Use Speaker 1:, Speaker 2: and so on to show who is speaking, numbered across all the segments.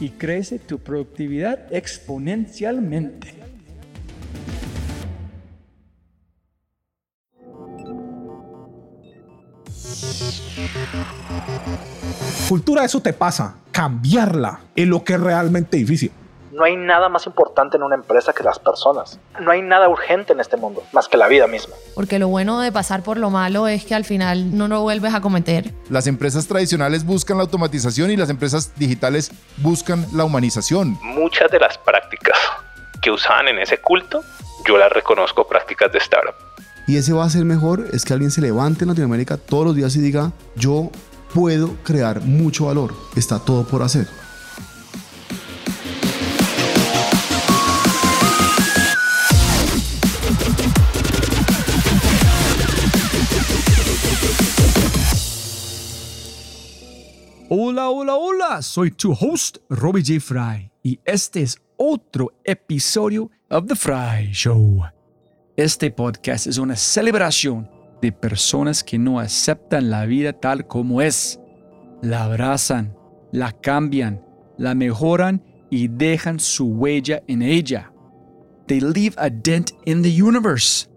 Speaker 1: y crece tu productividad exponencialmente.
Speaker 2: Cultura, eso te pasa. Cambiarla es lo que es realmente difícil.
Speaker 3: No hay nada más importante en una empresa que las personas. No hay nada urgente en este mundo más que la vida misma.
Speaker 4: Porque lo bueno de pasar por lo malo es que al final no lo vuelves a cometer.
Speaker 5: Las empresas tradicionales buscan la automatización y las empresas digitales buscan la humanización.
Speaker 6: Muchas de las prácticas que usaban en ese culto, yo las reconozco prácticas de startup.
Speaker 7: Y ese va a ser mejor, es que alguien se levante en Latinoamérica todos los días y diga, yo puedo crear mucho valor, está todo por hacer.
Speaker 1: Hola, hola, hola, soy tu host, Robbie J. Fry, y este es otro episodio of The Fry Show. Este podcast es una celebración de personas que no aceptan la vida tal como es. La abrazan, la cambian, la mejoran y dejan su huella en ella. They leave a dent in the universe.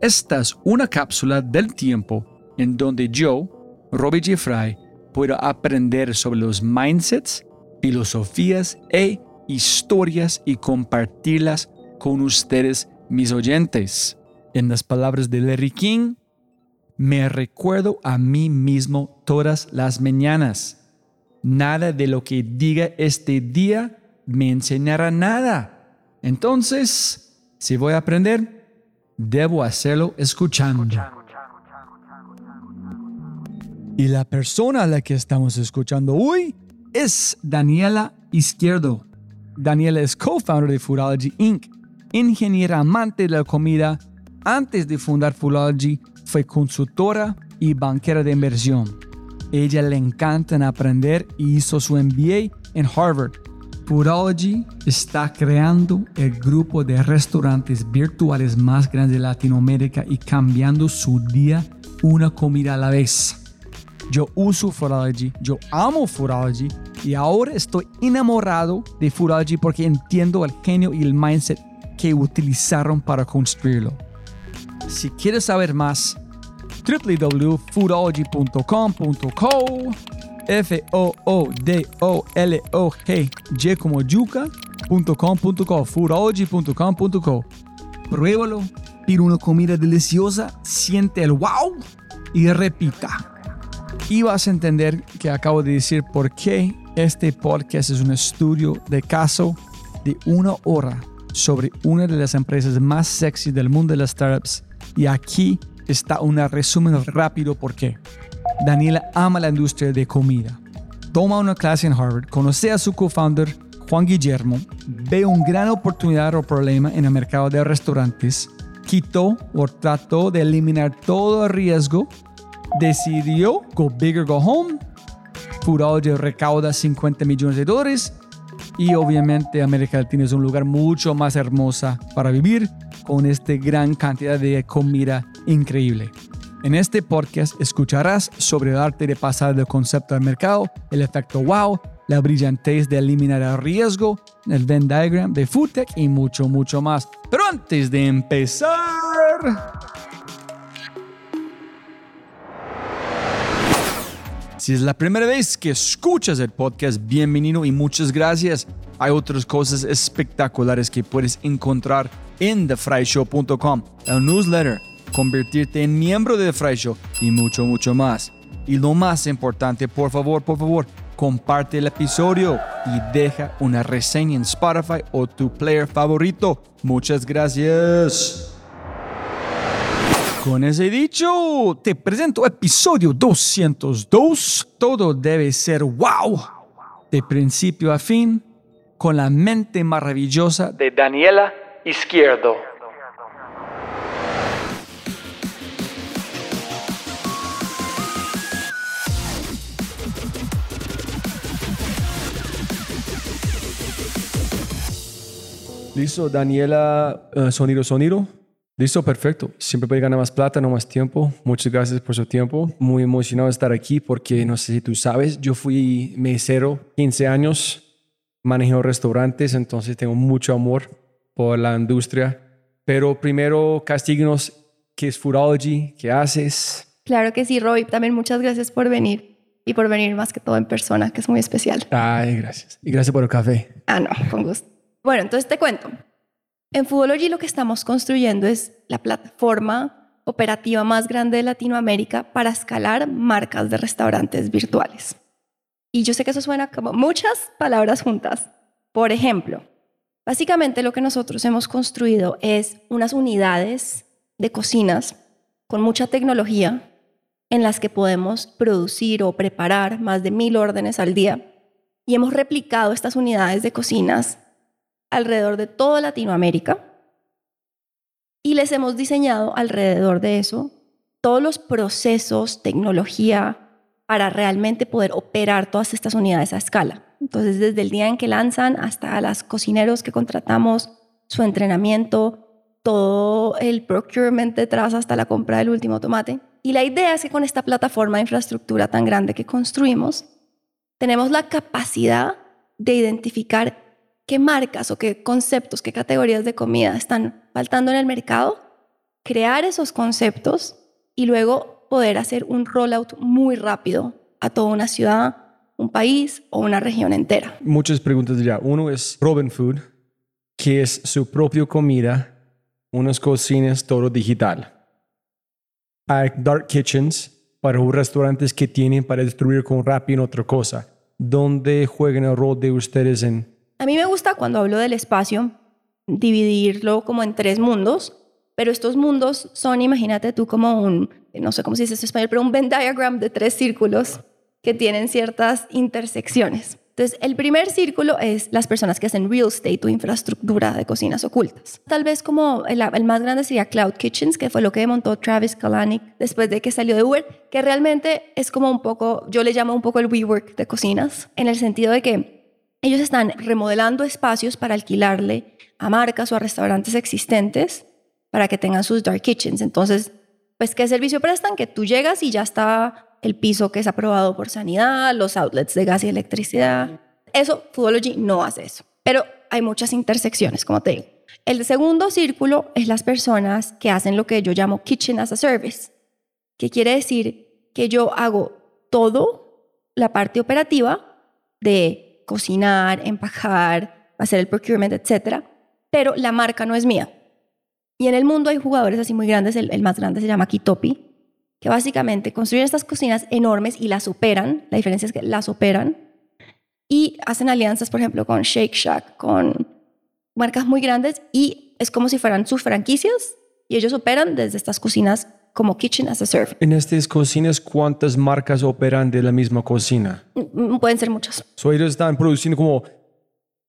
Speaker 1: Esta es una cápsula del tiempo en donde yo, Robbie J. Fry, puedo aprender sobre los mindsets, filosofías e historias y compartirlas con ustedes, mis oyentes. En las palabras de Larry King, me recuerdo a mí mismo todas las mañanas. Nada de lo que diga este día me enseñará nada. Entonces, si voy a aprender, debo hacerlo escuchando. Y la persona a la que estamos escuchando hoy es Daniela Izquierdo. Daniela es co-founder de Foodology Inc., ingeniera amante de la comida. Antes de fundar Foodology, fue consultora y banquera de inversión. Ella le encanta aprender y hizo su MBA en Harvard. Foodology está creando el grupo de restaurantes virtuales más grande de Latinoamérica y cambiando su día una comida a la vez. Yo uso Foodology, yo amo Foodology y ahora estoy enamorado de Foodology porque entiendo el genio y el mindset que utilizaron para construirlo. Si quieres saber más, www.foodology.com.co f o o d o l o g y como yuca.com.co foodology.com.co Pruébalo, pide una comida deliciosa, siente el wow y repita. Y vas a entender que acabo de decir por qué este podcast es un estudio de caso de una hora sobre una de las empresas más sexy del mundo de las startups. Y aquí está un resumen rápido por qué. Daniela ama la industria de comida. Toma una clase en Harvard, conoce a su co-founder Juan Guillermo, ve una gran oportunidad o problema en el mercado de restaurantes, quitó o trató de eliminar todo el riesgo, decidió go big or go home, Foodology recauda 50 millones de dólares y obviamente América Latina es un lugar mucho más hermosa para vivir con esta gran cantidad de comida increíble. En este podcast escucharás sobre el arte de pasar del concepto al mercado, el efecto wow, la brillantez de eliminar el riesgo, el Venn diagram de Foodtech y mucho, mucho más. Pero antes de empezar... Si es la primera vez que escuchas el podcast, bienvenido y muchas gracias. Hay otras cosas espectaculares que puedes encontrar en thefryshow.com, el newsletter, convertirte en miembro de The Fry Show y mucho, mucho más. Y lo más importante, por favor, por favor, comparte el episodio y deja una reseña en Spotify o tu player favorito. Muchas gracias. Con ese dicho, te presento episodio 202. Todo debe ser wow. De principio a fin, con la mente maravillosa de Daniela Izquierdo.
Speaker 8: Listo, Daniela, eh, sonido, sonido. Listo, perfecto. Siempre puede ganar más plata, no más tiempo. Muchas gracias por su tiempo. Muy emocionado de estar aquí porque no sé si tú sabes, yo fui mesero 15 años, manejo restaurantes, entonces tengo mucho amor por la industria. Pero primero, castíguenos, ¿qué es Foodology? ¿Qué haces?
Speaker 9: Claro que sí, Roy. También muchas gracias por venir y por venir más que todo en persona, que es muy especial.
Speaker 8: Ay, gracias. Y gracias por el café.
Speaker 9: Ah, no, con gusto. Bueno, entonces te cuento. En Foodology lo que estamos construyendo es la plataforma operativa más grande de Latinoamérica para escalar marcas de restaurantes virtuales. Y yo sé que eso suena como muchas palabras juntas. Por ejemplo, básicamente lo que nosotros hemos construido es unas unidades de cocinas con mucha tecnología en las que podemos producir o preparar más de mil órdenes al día. Y hemos replicado estas unidades de cocinas alrededor de toda Latinoamérica y les hemos diseñado alrededor de eso todos los procesos, tecnología para realmente poder operar todas estas unidades a escala. Entonces, desde el día en que lanzan hasta las cocineros que contratamos, su entrenamiento, todo el procurement detrás hasta la compra del último tomate. Y la idea es que con esta plataforma de infraestructura tan grande que construimos, tenemos la capacidad de identificar qué marcas o qué conceptos, qué categorías de comida están faltando en el mercado, crear esos conceptos y luego poder hacer un rollout muy rápido a toda una ciudad, un país o una región entera.
Speaker 8: Muchas preguntas ya. Uno es Robin Food, que es su propia comida, unas cocinas todo digital. Hay dark kitchens para restaurantes que tienen para distribuir con Rappi en otra cosa. ¿Dónde juegan el rol de ustedes en
Speaker 9: a mí me gusta cuando hablo del espacio dividirlo como en tres mundos, pero estos mundos son, imagínate tú como un, no sé cómo se dice en español, pero un Venn diagram de tres círculos que tienen ciertas intersecciones. Entonces, el primer círculo es las personas que hacen real estate o infraestructura de cocinas ocultas. Tal vez como el, el, más grande sería Cloud Kitchens, que fue lo que montó Travis Kalanick después de que salió de Uber, que realmente es como un poco, yo le llamo un poco el WeWork de cocinas, en el sentido de que ellos están remodelando espacios para alquilarle a marcas o a restaurantes existentes para que tengan sus dark kitchens. Entonces, pues, ¿qué servicio prestan? Que tú llegas y ya está el piso que es aprobado por sanidad, los outlets de gas y electricidad. Eso, Foodology no hace eso. Pero hay muchas intersecciones, como te digo. El segundo círculo es las personas que hacen lo que yo llamo kitchen as a service, que quiere decir que yo hago todo la parte operativa de cocinar, empacar, hacer el procurement, etc. Pero la marca no es mía. Y en el mundo hay jugadores así muy grandes, el, más grande se llama Kitopi, que básicamente construyen estas cocinas enormes y las operan, la diferencia es que las operan, y hacen alianzas, por ejemplo, con Shake Shack, con marcas muy grandes, y es como si fueran sus franquicias, y ellos operan desde estas cocinas como kitchen as a service.
Speaker 8: En estas cocinas, ¿cuántas marcas operan de la misma cocina?
Speaker 9: Mm, Pueden ser muchas.
Speaker 8: So, ellos están produciendo como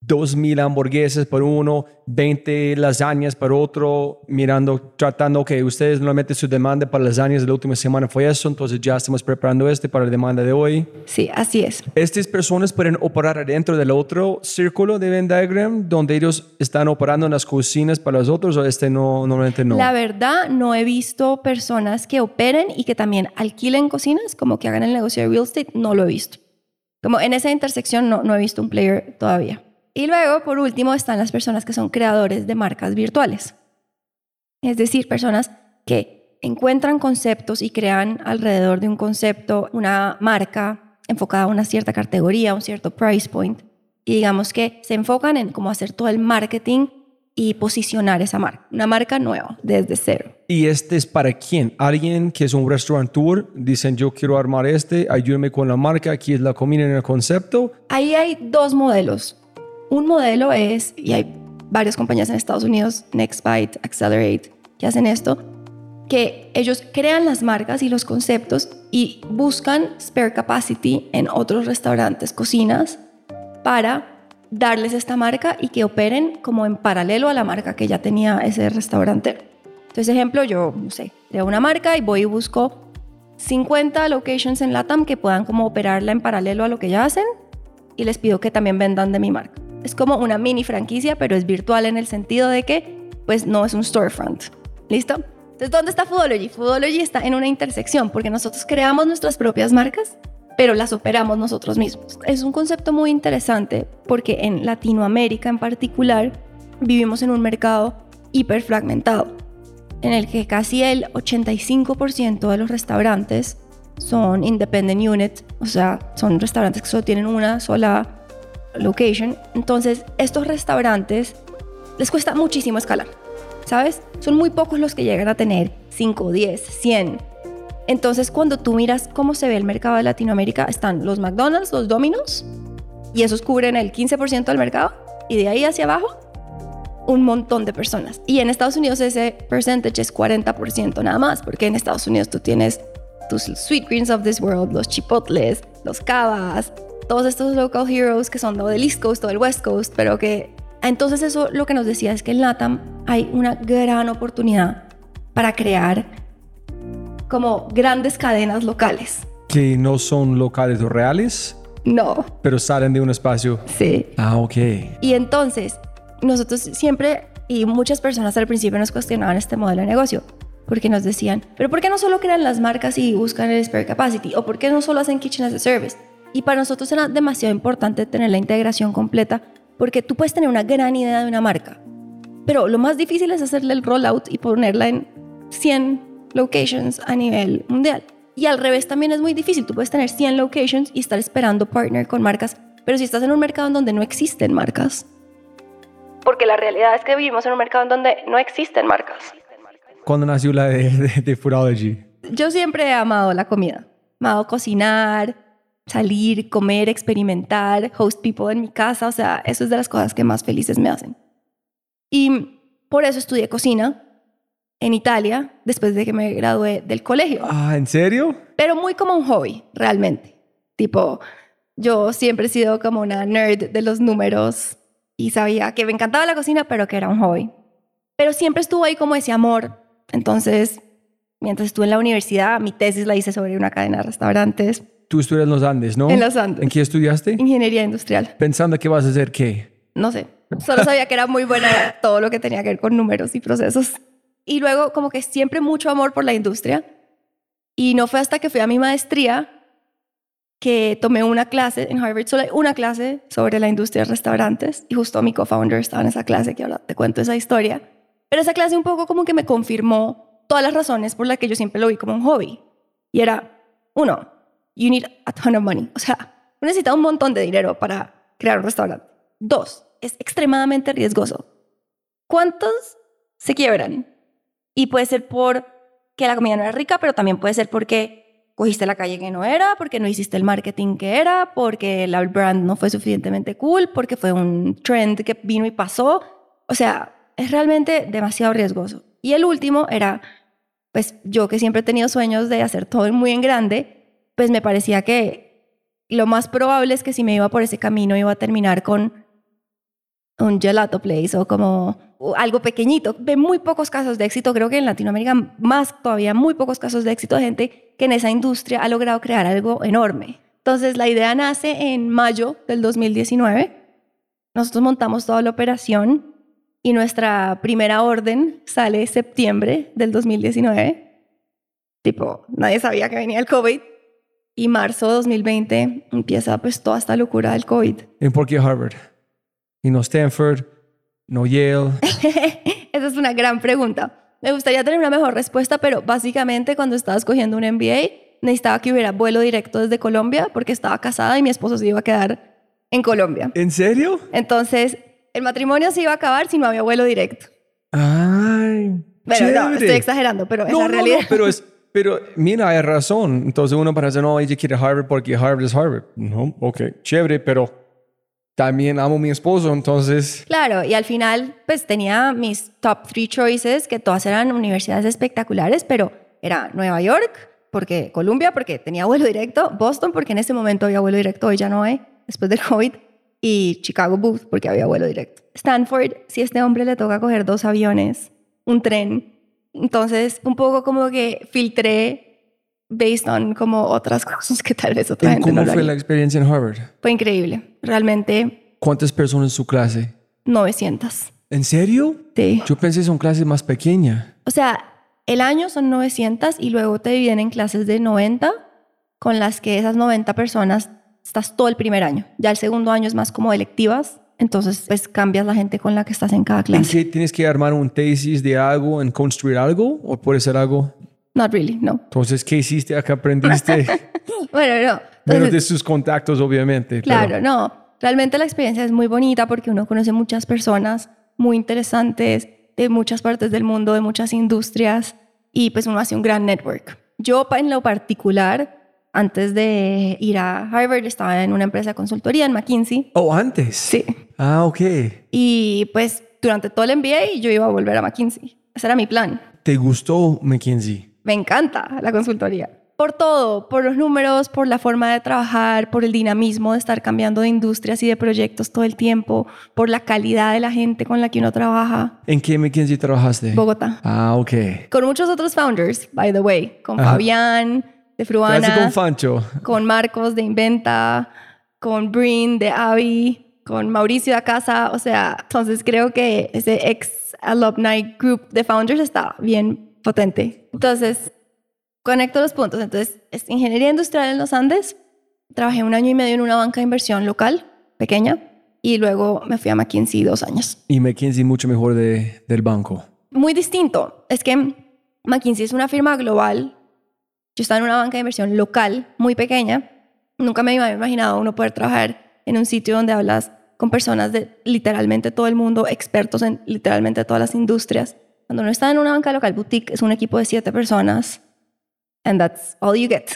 Speaker 8: 2.000 hamburguesas por uno, 20 lasañas por otro, mirando, tratando que ustedes normalmente su demanda para lasañas de la última semana fue eso, entonces ya estamos preparando este para la demanda de hoy.
Speaker 9: Sí, así es.
Speaker 8: Estas personas pueden operar adentro del otro círculo de Venn diagram, donde ellos están operando en las cocinas para los otros, o este no, normalmente no.
Speaker 9: La verdad, no he visto personas que operen y que también alquilen cocinas, como que hagan el negocio de real estate, no lo he visto. Como en esa intersección no, no he visto un player todavía. Y luego, por último, están las personas que son creadores de marcas virtuales. Es decir, personas que encuentran conceptos y crean alrededor de un concepto una marca enfocada a una cierta categoría, un cierto price point. Y digamos que se enfocan en cómo hacer todo el marketing y posicionar esa marca. Una marca nueva, desde cero.
Speaker 8: ¿Y este es para quién? Alguien que es un restaurateur, dicen yo quiero armar este, ayúdame con la marca, aquí es la comida en el concepto.
Speaker 9: Ahí hay dos modelos. Un modelo es, y hay varias compañías en Estados Unidos, Nextbite, Accelerate, que hacen esto, que ellos crean las marcas y los conceptos y buscan spare capacity en otros restaurantes, cocinas, para darles esta marca y que operen como en paralelo a la marca que ya tenía ese restaurante. Entonces, ejemplo, yo, no sé, creo una marca y voy y busco 50 locations en LATAM que puedan como operarla en paralelo a lo que ya hacen y les pido que también vendan de mi marca. Es como una mini franquicia, pero es virtual en el sentido de que pues no es un storefront. ¿Listo? Entonces, ¿dónde está Foodology? Foodology está en una intersección porque nosotros creamos nuestras propias marcas, pero las operamos nosotros mismos. Es un concepto muy interesante porque en Latinoamérica en particular vivimos en un mercado hiperfragmentado en el que casi el 85% de los restaurantes son independent unit, o sea, son restaurantes que solo tienen una sola location. Entonces, estos restaurantes les cuesta muchísimo escalar, ¿sabes? Son muy pocos los que llegan a tener 5, 10, 100. Entonces, cuando tú miras cómo se ve el mercado de Latinoamérica, están los McDonald's, los Domino's, y esos cubren el 15% del mercado, y de ahí hacia abajo, un montón de personas. Y en Estados Unidos ese percentage es 40% nada más, porque en Estados Unidos tú tienes tus Sweet Greens of this World, los Chipotles, los Cavas, todos estos local heroes que son del East Coast o del West Coast, pero que entonces eso lo que nos decía es que en LATAM hay una gran oportunidad para crear como grandes cadenas locales.
Speaker 8: Que no son locales reales,
Speaker 9: No,
Speaker 8: pero salen de un espacio.
Speaker 9: sí.
Speaker 8: Ah, ok.
Speaker 9: Y entonces, nosotros siempre, y muchas personas al principio nos cuestionaban este modelo de negocio, porque nos decían, pero ¿por qué no solo crean las marcas y buscan el spare capacity? ¿O por qué no solo hacen kitchen as a service? Y para nosotros era demasiado importante tener la integración completa, porque tú puedes tener una gran idea de una marca, pero lo más difícil es hacerle el rollout y ponerla en 100 locations a nivel mundial. Y al revés también es muy difícil. Tú puedes tener 100 locations y estar esperando partner con marcas, pero si estás en un mercado en donde no existen marcas. Porque la realidad es que vivimos en un mercado en donde no existen marcas.
Speaker 8: ¿Cuándo nació la de, de, de Foodology?
Speaker 9: Yo siempre he amado la comida. Amado cocinar, salir, comer, experimentar, host people en mi casa. O sea, eso es de las cosas que más felices me hacen. Y por eso estudié cocina en Italia después de que me gradué del colegio.
Speaker 8: Ah, ¿en serio?
Speaker 9: Pero muy como un hobby, realmente. Tipo, yo siempre he sido como una nerd de los números y sabía que me encantaba la cocina, pero que era un hobby. Pero siempre estuvo ahí como ese amor. Entonces, mientras estuve en la universidad, mi tesis la hice sobre una cadena de restaurantes
Speaker 8: Tú estudias en los Andes, ¿no?
Speaker 9: En los Andes.
Speaker 8: ¿En qué estudiaste?
Speaker 9: Ingeniería industrial.
Speaker 8: Pensando que vas a hacer qué.
Speaker 9: No sé. Solo sabía que era muy buena en todo lo que tenía que ver con números y procesos. Y luego como que siempre mucho amor por la industria. Y no fue hasta que fui a mi maestría que tomé una clase en Harvard, solo una clase sobre la industria de restaurantes. Y justo mi co-founder estaba en esa clase, que ahora te cuento esa historia. Pero esa clase un poco como que me confirmó todas las razones por las que yo siempre lo vi como un hobby. Y era, uno, you need a ton of money. O sea, necesita un montón de dinero para crear un restaurante. Dos, es extremadamente riesgoso. ¿Cuántos se quiebran? Y puede ser por que la comida no era rica, pero también puede ser porque cogiste la calle que no era, porque no hiciste el marketing que era, porque el brand no fue suficientemente cool, porque fue un trend que vino y pasó. O sea, es realmente demasiado riesgoso. Y el último era, pues yo que siempre he tenido sueños de hacer todo muy en grande, pues me parecía que lo más probable es que si me iba por ese camino iba a terminar con un gelato place o como algo pequeñito. De muy pocos casos de éxito, creo que en Latinoamérica más todavía muy pocos casos de éxito de gente que en esa industria ha logrado crear algo enorme. Entonces la idea nace en mayo del 2019. Nosotros montamos toda la operación y nuestra primera orden sale septiembre del 2019. Tipo, nadie sabía que venía el COVID. Y marzo 2020 empieza pues toda esta locura del COVID.
Speaker 8: ¿Y por qué Harvard? Y no Stanford, no Yale.
Speaker 9: Esa es una gran pregunta. Me gustaría tener una mejor respuesta, pero básicamente cuando estaba escogiendo un MBA, necesitaba que hubiera vuelo directo desde Colombia porque estaba casada y mi esposo se iba a quedar en Colombia.
Speaker 8: ¿En serio?
Speaker 9: Entonces, el matrimonio se iba a acabar si no había vuelo directo.
Speaker 8: Ay.
Speaker 9: No,
Speaker 8: chévere.
Speaker 9: estoy exagerando, pero es
Speaker 8: No,
Speaker 9: la
Speaker 8: no,
Speaker 9: realidad.
Speaker 8: no, pero es, pero mira, hay razón. Entonces uno parece, no, ella quiere Harvard porque Harvard es Harvard. No, ok, chévere, pero también amo a mi esposo, entonces...
Speaker 9: Claro, y al final, pues tenía mis top three choices, que todas eran universidades espectaculares, pero era Nueva York, porque Columbia, porque tenía vuelo directo, Boston, porque en ese momento había vuelo directo, hoy ya no hay, después del COVID, y Chicago Booth, porque había vuelo directo. Stanford, si a este hombre le toca coger dos aviones, un tren, entonces un poco como que filtré based on como otras cosas que tal vez otra
Speaker 8: ¿Y
Speaker 9: gente
Speaker 8: cómo
Speaker 9: no lo
Speaker 8: fue la experiencia en Harvard?
Speaker 9: Fue increíble, realmente
Speaker 8: ¿Cuántas personas en su clase?
Speaker 9: 900.
Speaker 8: ¿En serio?
Speaker 9: Sí.
Speaker 8: Yo pensé son clases más pequeñas.
Speaker 9: O sea, el año son 900 y luego te dividen en clases de 90, con las que esas 90 personas estás todo el primer año. Ya el segundo año es más como electivas, entonces pues cambias la gente con la que estás en cada
Speaker 8: ¿En
Speaker 9: clase.
Speaker 8: qué tienes que armar un tesis de algo, en construir algo? ¿O puede ser algo?
Speaker 9: Not really, no.
Speaker 8: Entonces, ¿qué hiciste? ¿Qué aprendiste?
Speaker 9: Bueno, no.
Speaker 8: Menos
Speaker 9: Entonces,
Speaker 8: de sus contactos, obviamente. pero-
Speaker 9: Claro, no. Realmente la experiencia es muy bonita porque uno conoce muchas personas muy interesantes de muchas partes del mundo, de muchas industrias y pues uno hace un gran network. Yo en lo particular, antes de ir a Harvard, estaba en una empresa de consultoría en McKinsey.
Speaker 8: Oh, antes.
Speaker 9: Sí.
Speaker 8: Ah, ok.
Speaker 9: Y pues durante todo el MBA yo iba a volver a McKinsey. Ese era mi plan.
Speaker 8: ¿Te gustó McKinsey?
Speaker 9: Me encanta la consultoría. Por todo, por los números, por la forma de trabajar, por el dinamismo de estar cambiando de industrias y de proyectos todo el tiempo, por la calidad de la gente con la que uno trabaja.
Speaker 8: ¿En qué McKinsey trabajaste?
Speaker 9: Bogotá.
Speaker 8: Ah, ok.
Speaker 9: Con muchos otros founders, by the way, con
Speaker 8: Ajá.
Speaker 9: Fabián de
Speaker 8: ¿Qué
Speaker 9: Fruana,
Speaker 8: con Fancho?
Speaker 9: con Marcos de Inventa, con Breen de Avi, con Mauricio de Acasa. O sea, entonces creo que ese ex alumni group de founders está bien potente. Entonces, conecto los puntos. Entonces, es ingeniería industrial en los Andes. Trabajé un año y medio en una banca de inversión local, pequeña, y luego me fui a McKinsey dos años.
Speaker 8: Y McKinsey mucho mejor de, del banco.
Speaker 9: Muy distinto. Es que McKinsey es una firma global. Yo estaba en una banca de inversión local, muy pequeña. Nunca me había imaginado uno poder trabajar en un sitio donde hablas con personas de literalmente todo el mundo, expertos en literalmente todas las industrias. Cuando uno está en una banca local boutique, es un equipo de siete personas. And that's all you get.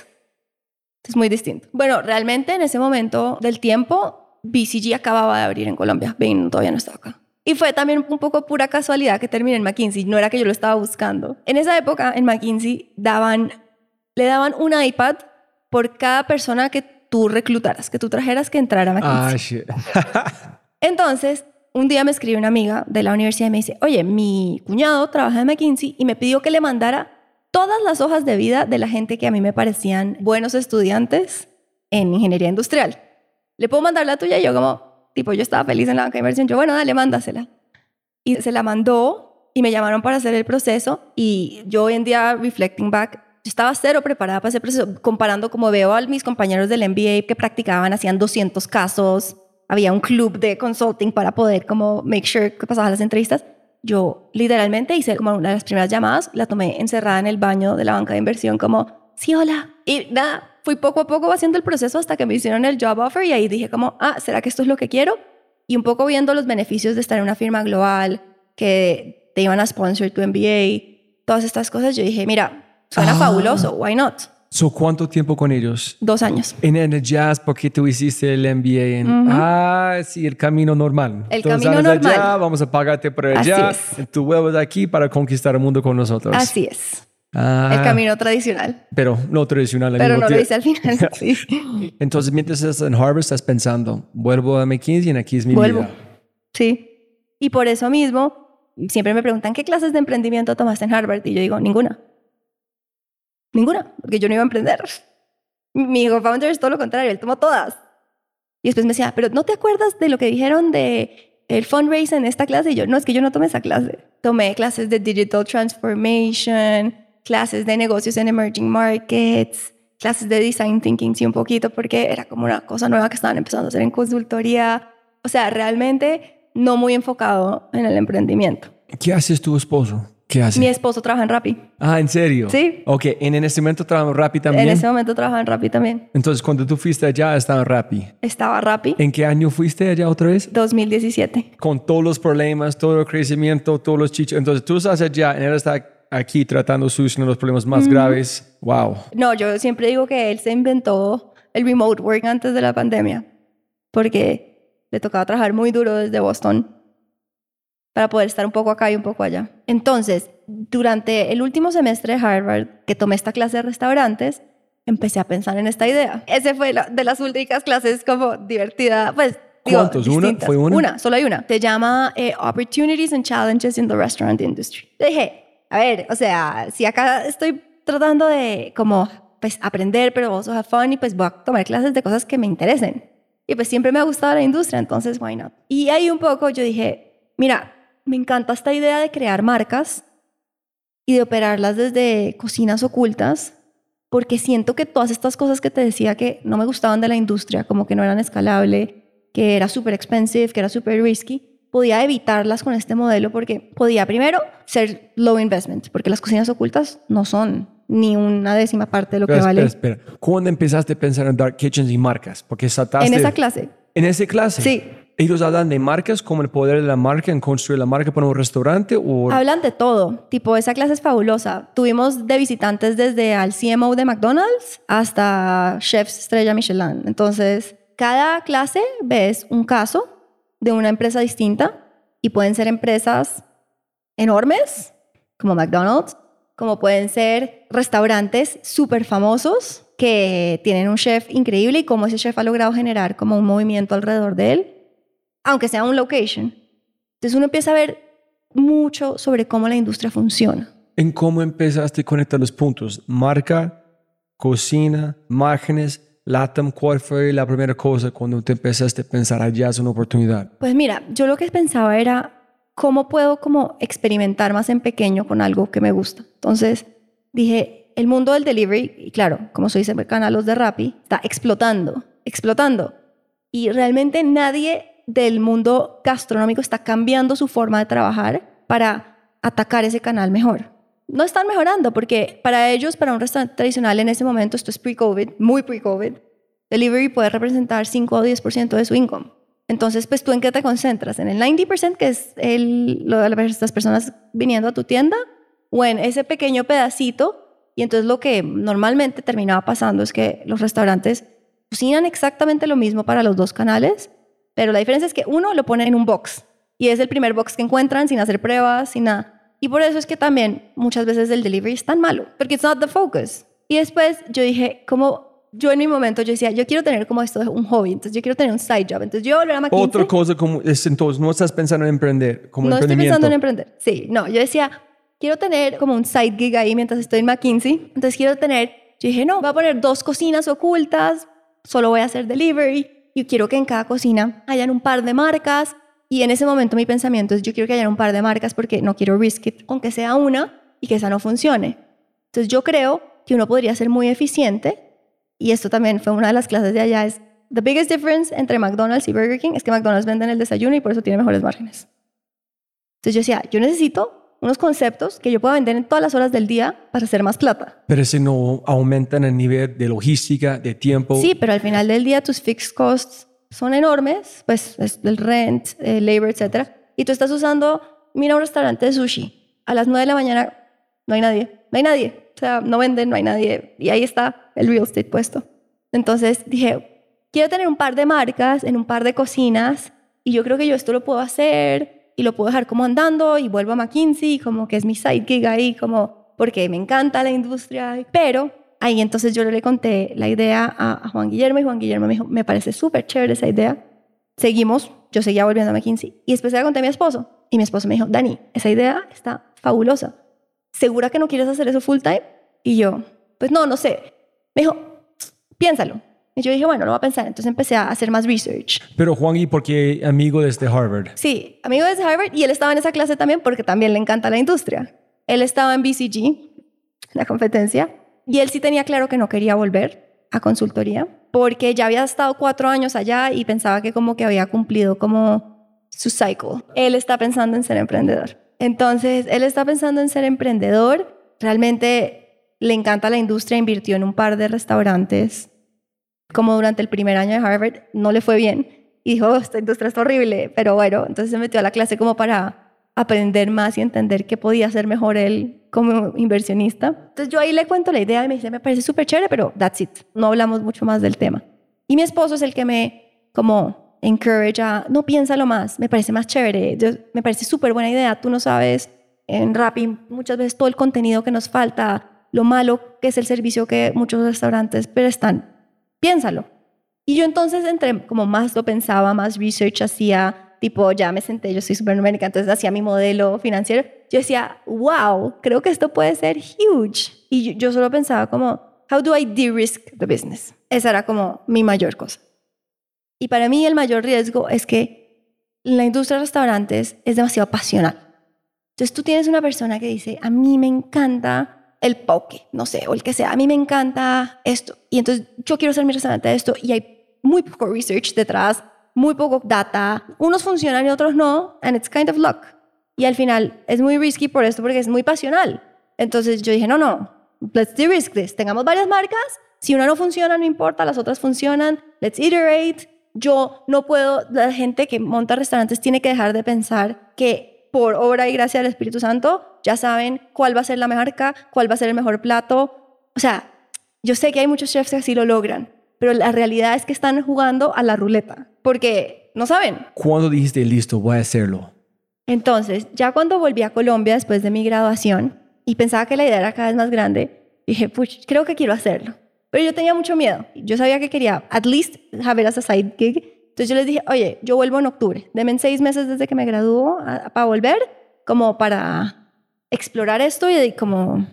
Speaker 9: Es muy distinto. Bueno, realmente en ese momento del tiempo, BCG acababa de abrir en Colombia. Bain todavía no estaba acá. Y fue también un poco pura casualidad que terminé en McKinsey. No era que yo lo estaba buscando. En esa época, en McKinsey, daban, le daban un iPad por cada persona que tú reclutaras, que tú trajeras que entrara a McKinsey.
Speaker 8: Ah, shit.
Speaker 9: Entonces, un día me escribe una amiga de la universidad y me dice, oye, mi cuñado trabaja en McKinsey y me pidió que le mandara todas las hojas de vida de la gente que a mí me parecían buenos estudiantes en ingeniería industrial. ¿Le puedo mandar la tuya? Y yo como, tipo, yo estaba feliz en la banca de inversión. Yo, bueno, dale, mándasela. Y se la mandó y me llamaron para hacer el proceso y yo hoy en día, reflecting back, yo estaba cero preparada para ese proceso, comparando como veo a mis compañeros del MBA que practicaban, hacían 200 casos, había un club de consulting para poder como make sure que pasaban las entrevistas. Yo literalmente hice como una de las primeras llamadas, la tomé encerrada en el baño de la banca de inversión como, sí, hola. Y nada, fui poco a poco haciendo el proceso hasta que me hicieron el job offer y ahí dije como, ah, ¿será que esto es lo que quiero? Y un poco viendo los beneficios de estar en una firma global, que te iban a sponsor tu MBA, todas estas cosas, yo dije, mira, suena
Speaker 8: Ah.
Speaker 9: fabuloso, why not?
Speaker 8: So, ¿Cuánto tiempo con ellos?
Speaker 9: Dos años.
Speaker 8: En el jazz, porque tú hiciste el MBA en... Ah, sí, el camino normal.
Speaker 9: El
Speaker 8: Dos
Speaker 9: camino normal.
Speaker 8: Allá, vamos a pagarte por allá. Tú vuelves aquí para conquistar el mundo con nosotros.
Speaker 9: Así es.
Speaker 8: Ah,
Speaker 9: el camino tradicional.
Speaker 8: Pero no tradicional. al
Speaker 9: Pero
Speaker 8: mismo
Speaker 9: no lo hice al final. sí.
Speaker 8: Entonces, mientras estás en Harvard, estás pensando, vuelvo a McKinsey y aquí es mi
Speaker 9: Vuelvo.
Speaker 8: vida.
Speaker 9: Sí. Y por eso mismo, siempre me preguntan, ¿qué clases de emprendimiento tomaste en Harvard? Y yo digo, ninguna. Ninguna, porque yo no iba a emprender. Mi hijo founder es todo lo contrario, él tomó todas. Y después me decía, pero ¿no te acuerdas de lo que dijeron de el fundraising en esta clase? Y yo, no, es que yo no tomé esa clase. Tomé clases de digital transformation, clases de negocios en emerging markets, clases de design thinking, sí, un poquito, porque era como una cosa nueva que estaban empezando a hacer en consultoría. O sea, realmente no muy enfocado en el emprendimiento.
Speaker 8: ¿Qué haces tu esposo? ¿Qué hace?
Speaker 9: Mi esposo trabaja en Rappi.
Speaker 8: Ah, ¿en serio?
Speaker 9: Sí.
Speaker 8: Ok, en, en este momento trabajo en Rappi también.
Speaker 9: En ese momento trabajaba en Rappi también.
Speaker 8: Entonces, cuando tú fuiste allá, estaba en Rappi.
Speaker 9: Estaba Rappi
Speaker 8: ¿En qué año fuiste allá otra vez?
Speaker 9: 2017.
Speaker 8: Con todos los problemas, todo el crecimiento, todos los chichos. Entonces, tú estás allá, y él está aquí tratando de solucionar los problemas más graves. Wow.
Speaker 9: No, yo siempre digo que él se inventó el remote work antes de la pandemia, porque le tocaba trabajar muy duro desde Boston para poder estar un poco acá y un poco allá. Entonces, durante el último semestre de Harvard, que tomé esta clase de restaurantes, empecé a pensar en esta idea. Ese fue la- de las únicas clases como divertida, pues... digo,
Speaker 8: ¿Cuántos? ¿Una? ¿Fue una?
Speaker 9: Una, solo hay una. Se llama eh, Opportunities and Challenges in the Restaurant Industry. Le dije, a ver, o sea, si acá estoy tratando de como pues aprender, pero also have fun y pues voy a tomar clases de cosas que me interesen. Y pues siempre me ha gustado la industria, entonces why not? Y ahí un poco yo dije, mira, me encanta esta idea de crear marcas y de operarlas desde cocinas ocultas, porque siento que todas estas cosas que te decía que no me gustaban de la industria, como que no eran escalable, que era súper expensive, que era súper risky, podía evitarlas con este modelo porque podía primero ser low investment, porque las cocinas ocultas no son ni una décima parte de lo que
Speaker 8: Espera,
Speaker 9: vale.
Speaker 8: espera, espera. ¿Cuándo empezaste a pensar en Dark Kitchens y marcas? Porque saltaste...
Speaker 9: En esa clase.
Speaker 8: ¿En esa clase?
Speaker 9: Sí.
Speaker 8: ¿Ellos hablan de marcas como el poder de la marca en construir la marca para un restaurante o...?
Speaker 9: Hablan de todo. Tipo, esa clase es fabulosa. Tuvimos de visitantes desde al CMO de McDonald's hasta chefs estrella Michelin. Entonces, cada clase ves un caso de una empresa distinta y pueden ser empresas enormes, como McDonald's, como pueden ser restaurantes súper famosos que tienen un chef increíble y cómo ese chef ha logrado generar como un movimiento alrededor de él, aunque sea un location. Entonces uno empieza a ver mucho sobre cómo la industria funciona.
Speaker 8: ¿En cómo empezaste a conectar los puntos? Marca, cocina, márgenes, LATAM, ¿cuál fue la primera cosa cuando te empezaste a pensar allá es una oportunidad?
Speaker 9: Pues mira, yo lo que pensaba era cómo puedo como experimentar más en pequeño con algo que me gusta. Entonces dije, el mundo del delivery, y claro, como soy cercana a los de Rappi, está explotando, explotando. Y realmente nadie del mundo gastronómico está cambiando su forma de trabajar para atacar ese canal mejor. No están mejorando porque para ellos, para un restaurante tradicional en ese momento, esto es pre-COVID, muy pre-COVID, delivery puede representar 5 o 10% de su income. Entonces, pues tú en qué te concentras? ¿En el 90% que es el, lo de las personas viniendo a tu tienda? ¿O en ese pequeño pedacito? Y entonces lo que normalmente terminaba pasando es que los restaurantes cocinan exactamente lo mismo para los dos canales, pero la diferencia es que uno lo pone en un box y es el primer box que encuentran sin hacer pruebas, sin nada. Y por eso es que también muchas veces el delivery es tan malo, porque it's not the focus. Y después yo dije, como yo en mi momento yo decía, yo quiero tener como esto un hobby, entonces yo quiero tener un side job, entonces yo volver a McKinsey.
Speaker 8: Otra cosa como es entonces, no estás pensando en emprender como
Speaker 9: no estoy pensando en emprender. Sí, no, yo decía, quiero tener como un side gig ahí mientras estoy en McKinsey. Entonces quiero tener, yo dije, no, voy a poner dos cocinas ocultas, solo voy a hacer delivery y quiero que en cada cocina hayan un par de marcas. Y en ese momento mi pensamiento es, yo quiero que hayan un par de marcas porque no quiero risk it, aunque sea una y que esa no funcione. Entonces yo creo que uno podría ser muy eficiente y esto también fue una de las clases de allá, es the biggest difference entre McDonald's y Burger King es que McDonald's venden el desayuno y por eso tiene mejores márgenes. Entonces yo decía, yo necesito unos conceptos que yo pueda vender en todas las horas del día para hacer más plata.
Speaker 8: Pero si no aumentan el nivel de logística, de tiempo.
Speaker 9: Sí, pero al final del día tus fixed costs son enormes, pues es el rent, el labor, etc. Y tú estás usando, mira un restaurante de sushi, a las 9 de la mañana no hay nadie, no hay nadie, o sea, no venden, no hay nadie, y ahí está el real estate puesto. Entonces dije, quiero tener un par de marcas en un par de cocinas, y yo creo que yo esto lo puedo hacer, y lo puedo dejar como andando, y vuelvo a McKinsey, como que es mi side gig ahí, como porque me encanta la industria, pero ahí entonces yo le conté la idea a, a Juan Guillermo y Juan Guillermo me dijo, me parece súper chévere esa idea. Seguimos, yo seguía volviendo a McKinsey y después la conté a mi esposo y mi esposo me dijo, Dani, esa idea está fabulosa. ¿Segura que no quieres hacer eso full time? Y yo, pues no, no sé. Me dijo, piénsalo. Y yo dije, bueno, lo voy a pensar. Entonces empecé a hacer más research.
Speaker 8: Pero Juan, ¿y por qué amigo desde Harvard?
Speaker 9: Sí, amigo desde Harvard y él estaba en esa clase también porque también le encanta la industria. Él estaba en BCG, la competencia, y él sí tenía claro que no quería volver a consultoría porque ya había estado cuatro años allá y pensaba que como que había cumplido como su cycle. Él está pensando en ser emprendedor. Entonces, él está pensando en ser emprendedor. Realmente le encanta la industria, invirtió en un par de restaurantes. Como durante el primer año de Harvard no le fue bien y dijo, "Oh, esta industria es horrible, pero bueno, entonces se metió a la clase como para aprender más y entender qué podía hacer mejor él como inversionista. Entonces yo ahí le cuento la idea y me dice, me parece súper chévere, pero that's it. No hablamos mucho más del tema. Y mi esposo es el que me como encourage a, no piénsalo más, me parece más chévere, yo- me parece súper buena idea, tú no sabes en Rappi muchas veces todo el contenido que nos falta, lo malo que es el servicio que muchos restaurantes prestan, piénsalo. Y yo entonces entre como más lo pensaba, más research hacía, tipo ya me senté, yo soy súper numérica, entonces hacía mi modelo financiero, yo decía, wow, creo que esto puede ser huge. Y yo, yo solo pensaba como, how do I de-risk the business? Esa era como mi mayor cosa. Y para mí el mayor riesgo es que la industria de restaurantes es demasiado pasional. Entonces tú tienes una persona que dice, a mí me encanta el poke, no sé, o el que sea, a mí me encanta esto. Y entonces yo quiero hacer mi restaurante de esto y hay muy poco research detrás, muy poco data. Unos funcionan y otros no, and it's kind of luck. Y al final es muy risky por esto porque es muy pasional. Entonces yo dije, no, no, let's de-risk this. Tengamos varias marcas, si una no funciona, no importa, las otras funcionan, let's iterate. Yo no puedo, la gente que monta restaurantes tiene que dejar de pensar que por obra y gracia del Espíritu Santo ya saben cuál va a ser la marca, cuál va a ser el mejor plato. O sea, yo sé que hay muchos chefs que así lo logran, pero la realidad es que están jugando a la ruleta porque no saben.
Speaker 8: ¿Cuándo dijiste, listo, voy a hacerlo?
Speaker 9: Entonces, ya cuando volví a Colombia después de mi graduación y pensaba que la idea era cada vez más grande, dije, pues creo que quiero hacerlo. Pero yo tenía mucho miedo. Yo sabía que quería, at least, have it as a side gig. Entonces yo les dije, oye, yo vuelvo en octubre. Denme en seis meses desde que me gradúo a- para volver, como para explorar esto y como,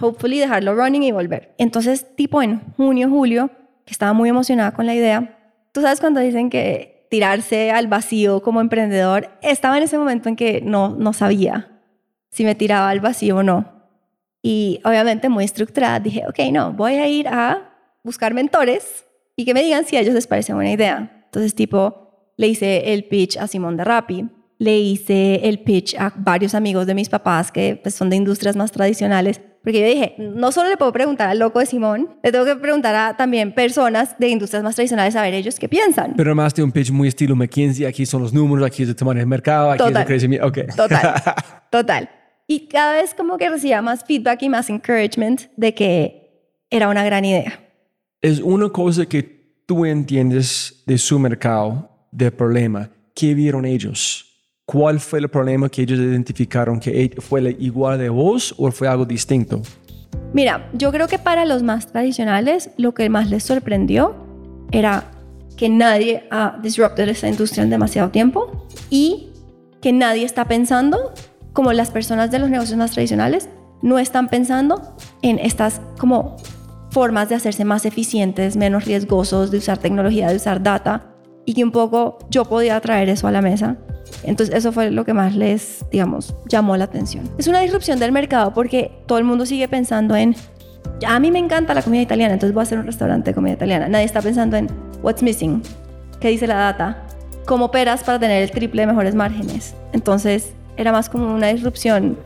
Speaker 9: hopefully, dejarlo running y volver. Entonces, tipo en junio, julio, que estaba muy emocionada con la idea, tú sabes cuando dicen que tirarse al vacío como emprendedor, estaba en ese momento en que no, no sabía si me tiraba al vacío o no. Y obviamente muy estructurada dije, ok, no, voy a ir a buscar mentores y que me digan si a ellos les parece buena idea. Entonces, tipo, le hice el pitch a Simón de Rappi, le hice el pitch a varios amigos de mis papás que pues, son de industrias más tradicionales, porque yo dije, no solo le puedo preguntar al loco de Simón, le tengo que preguntar a también personas de industrias más tradicionales a ver ellos qué piensan.
Speaker 8: Pero además de un pitch muy estilo McKinsey, aquí son los números, aquí es el tamaño del mercado, aquí es
Speaker 9: Total.
Speaker 8: el crecimiento. Ok.
Speaker 9: Total, total. Y cada vez como que recibía más feedback y más encouragement de que era una gran idea.
Speaker 8: es una cosa que tú entiendes de su mercado, del problema. ¿Qué vieron ellos? ¿Cuál fue el problema que ellos identificaron? ¿Que e- fue igual de vos o fue algo distinto?
Speaker 9: Mira, yo creo que para los más tradicionales lo que más les sorprendió era que nadie ha disrupted esa industria en demasiado tiempo y que nadie está pensando como las personas de los negocios más tradicionales no están pensando en estas como formas de hacerse más eficientes, menos riesgosos, de usar tecnología, de usar data y que un poco yo podía traer eso a la mesa. Entonces eso fue lo que más les, digamos, llamó la atención. Es una disrupción del mercado porque todo el mundo sigue pensando en, "Ya, a mí me encanta la comida italiana, entonces voy a hacer un restaurante de comida italiana. Nadie está pensando en, what's missing? ¿Qué dice la data? ¿Cómo operas para tener el triple de mejores márgenes? Entonces era más como una disrupción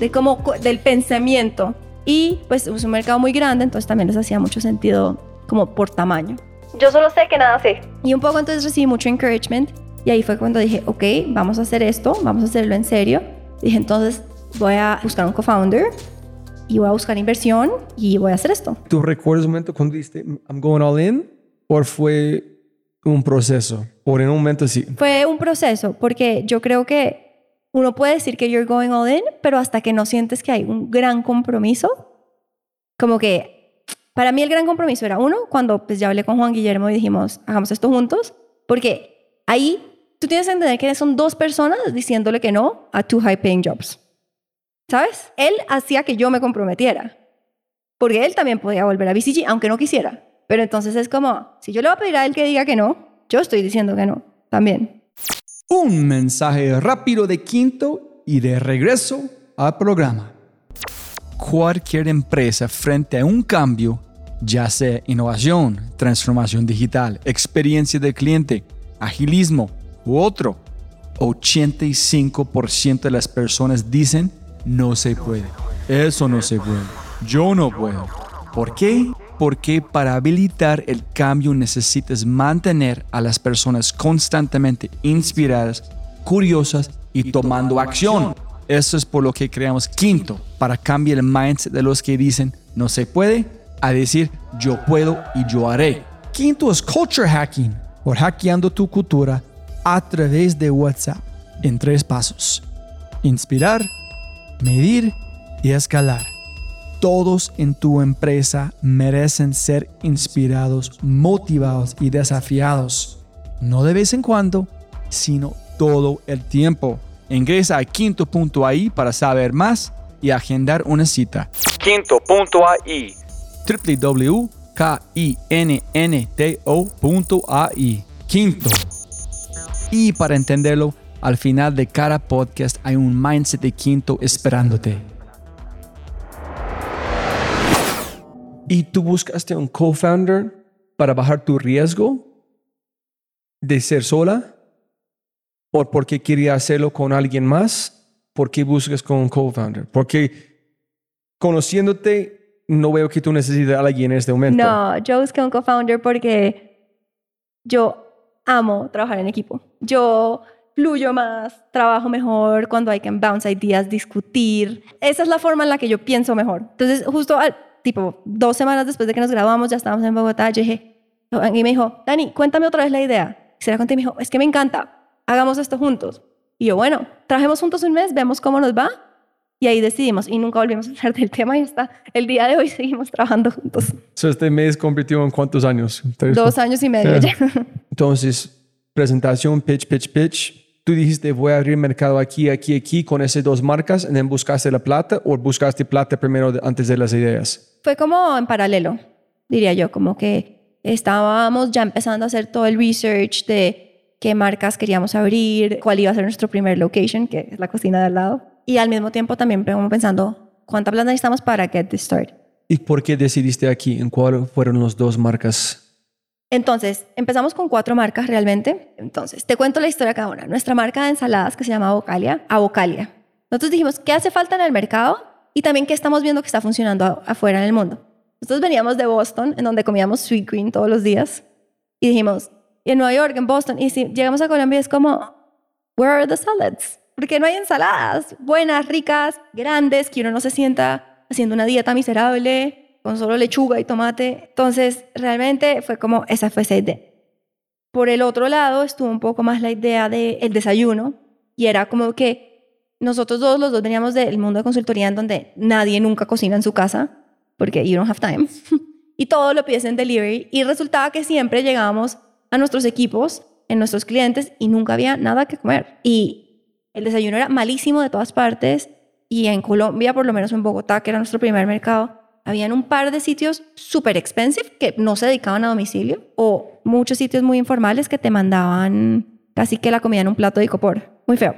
Speaker 9: de cómo, del pensamiento. Y pues es un mercado muy grande, entonces también les hacía mucho sentido como por tamaño. Yo solo sé que nada sé. Y un poco entonces recibí mucho encouragement y ahí fue cuando dije, ok, vamos a hacer esto, vamos a hacerlo en serio. Dije, entonces voy a buscar un co-founder y voy a buscar inversión y voy a hacer esto.
Speaker 8: ¿Tú recuerdas un momento cuando dijiste, I'm going all in? ¿O fue un proceso? ¿O en un momento sí?
Speaker 9: Fue un proceso porque yo creo que uno puede decir que you're going all in, pero hasta que no sientes que hay un gran compromiso, como que para mí el gran compromiso era uno, cuando pues ya hablé con Juan Guillermo y dijimos, hagamos esto juntos, porque ahí tú tienes que entender que son dos personas diciéndole que no a two high paying jobs. ¿Sabes? Él hacía que yo me comprometiera, porque él también podía volver a BCG, aunque no quisiera. Pero entonces es como, si yo le voy a pedir a él que diga que no, yo estoy diciendo que no, también.
Speaker 1: Un mensaje rápido de quinto y de regreso al programa. Cualquier empresa frente a un cambio, ya sea innovación, transformación digital, experiencia del cliente, agilismo u otro, 85% de las personas dicen no se puede. Eso no se puede. Yo no puedo. ¿Por qué? Porque para habilitar el cambio necesitas mantener a las personas constantemente inspiradas, curiosas y tomando acción. Eso es por lo que creamos quinto, para cambiar el mindset de los que dicen no se puede a decir yo puedo y yo haré. Quinto es culture hacking, por hackeando tu cultura a través de WhatsApp en tres pasos. Inspirar, medir y escalar. Todos en tu empresa merecen ser inspirados, motivados y desafiados. No de vez en cuando, sino todo el tiempo. Ingresa a quinto.ai para saber más y agendar una cita.
Speaker 10: Quinto.ai
Speaker 1: www.kinnto.ai Quinto. Y para entenderlo, al final de cada podcast hay un mindset de quinto esperándote.
Speaker 8: ¿Y tú buscaste un co-founder para bajar tu riesgo de ser sola? ¿O porque quería hacerlo con alguien más? ¿Por qué buscas con un co-founder? Porque conociéndote, no veo que tú necesites a alguien en este momento.
Speaker 9: No, yo busqué un co-founder porque yo amo trabajar en equipo. Yo fluyo más, trabajo mejor cuando hay que bounce ideas, discutir. Esa es la forma en la que yo pienso mejor. Entonces, justo al, tipo dos semanas después de que nos grabamos, ya estábamos en Bogotá, yo dije, y me dijo, Dani, cuéntame otra vez la idea. Y se la conté y me dijo, es que me encanta, hagamos esto juntos. Y yo, bueno, trabajemos juntos un mes, vemos cómo nos va. Y ahí decidimos y nunca volvimos a hablar del tema y hasta el día de hoy seguimos trabajando juntos.
Speaker 8: So, este mes convirtió en cuántos años? ¿Tres?
Speaker 9: Dos años y medio ya.
Speaker 8: Entonces, presentación, pitch, pitch, pitch. Tú dijiste, voy a abrir mercado aquí, aquí, aquí, con esas dos marcas, y buscaste la plata o buscaste plata primero antes de las ideas.
Speaker 9: Fue como en paralelo, diría yo, como que estábamos ya empezando a hacer todo el research de qué marcas queríamos abrir, cuál iba a ser nuestro primer location, que es la cocina de al lado. Y al mismo tiempo también pensando, ¿cuánta plata necesitamos para get this started?
Speaker 8: ¿Y por qué decidiste aquí? ¿En cuál fueron las dos marcas?
Speaker 9: Entonces, empezamos con cuatro marcas realmente. Entonces, te cuento la historia cada una. Nuestra marca de ensaladas que se llama Avocalia, Avocalia. Nosotros dijimos, ¿qué hace falta en el mercado? Y también, ¿qué estamos viendo que está funcionando afuera en el mundo? Nosotros veníamos de Boston, en donde comíamos sweet green todos los días. Y dijimos, y en Nueva York, en Boston. Y si llegamos a Colombia es como, where are the salads? Porque no hay ensaladas buenas, ricas, grandes, que uno no se sienta haciendo una dieta miserable con solo lechuga y tomate. Entonces, realmente fue como, esa fue esa idea. Por el otro lado, estuvo un poco más la idea del el desayuno y era como que nosotros dos, los dos veníamos del mundo de consultoría en donde nadie nunca cocina en su casa porque you don't have time y todo lo pides en delivery y resultaba que siempre llegábamos a nuestros equipos, en nuestros clientes y nunca había nada que comer. Y el desayuno era malísimo de todas partes y en Colombia, por lo menos en Bogotá, que era nuestro primer mercado, habían un par de sitios súper expensive que no se dedicaban a domicilio o muchos sitios muy informales que te mandaban casi que la comida en un plato de copor. Muy feo.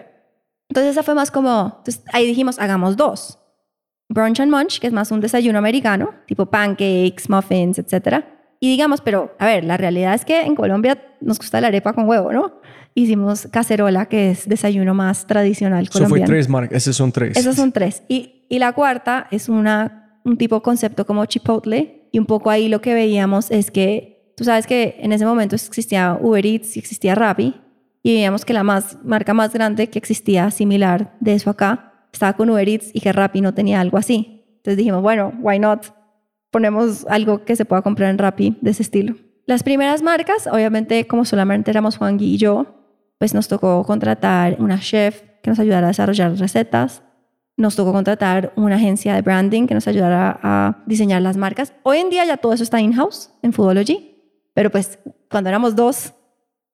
Speaker 9: Entonces esa fue más como, entonces ahí dijimos, hagamos dos. Brunch and Munch, que es más un desayuno americano, tipo pancakes, muffins, etc. Y digamos, pero a ver, la realidad es que en Colombia nos gusta la arepa con huevo, ¿no? Hicimos cacerola, que es desayuno más tradicional
Speaker 8: Eso fue
Speaker 9: colombiano.
Speaker 8: tres marcas, esas son tres.
Speaker 9: Esas son tres. Y, y la cuarta es una, un tipo concepto como Chipotle. Y un poco ahí lo que veíamos es que, tú sabes que en ese momento existía Uber Eats y existía Rappi. Y veíamos que la más, marca más grande que existía similar de eso acá estaba con Uber Eats y que Rappi no tenía algo así. Entonces dijimos, bueno, why not? Ponemos algo que se pueda comprar en Rappi de ese estilo. Las primeras marcas, obviamente, como solamente éramos Juan Gui y yo, pues nos tocó contratar una chef que nos ayudara a desarrollar recetas. Nos tocó contratar una agencia de branding que nos ayudara a diseñar las marcas. Hoy en día ya todo eso está in-house en Foodology, pero pues cuando éramos dos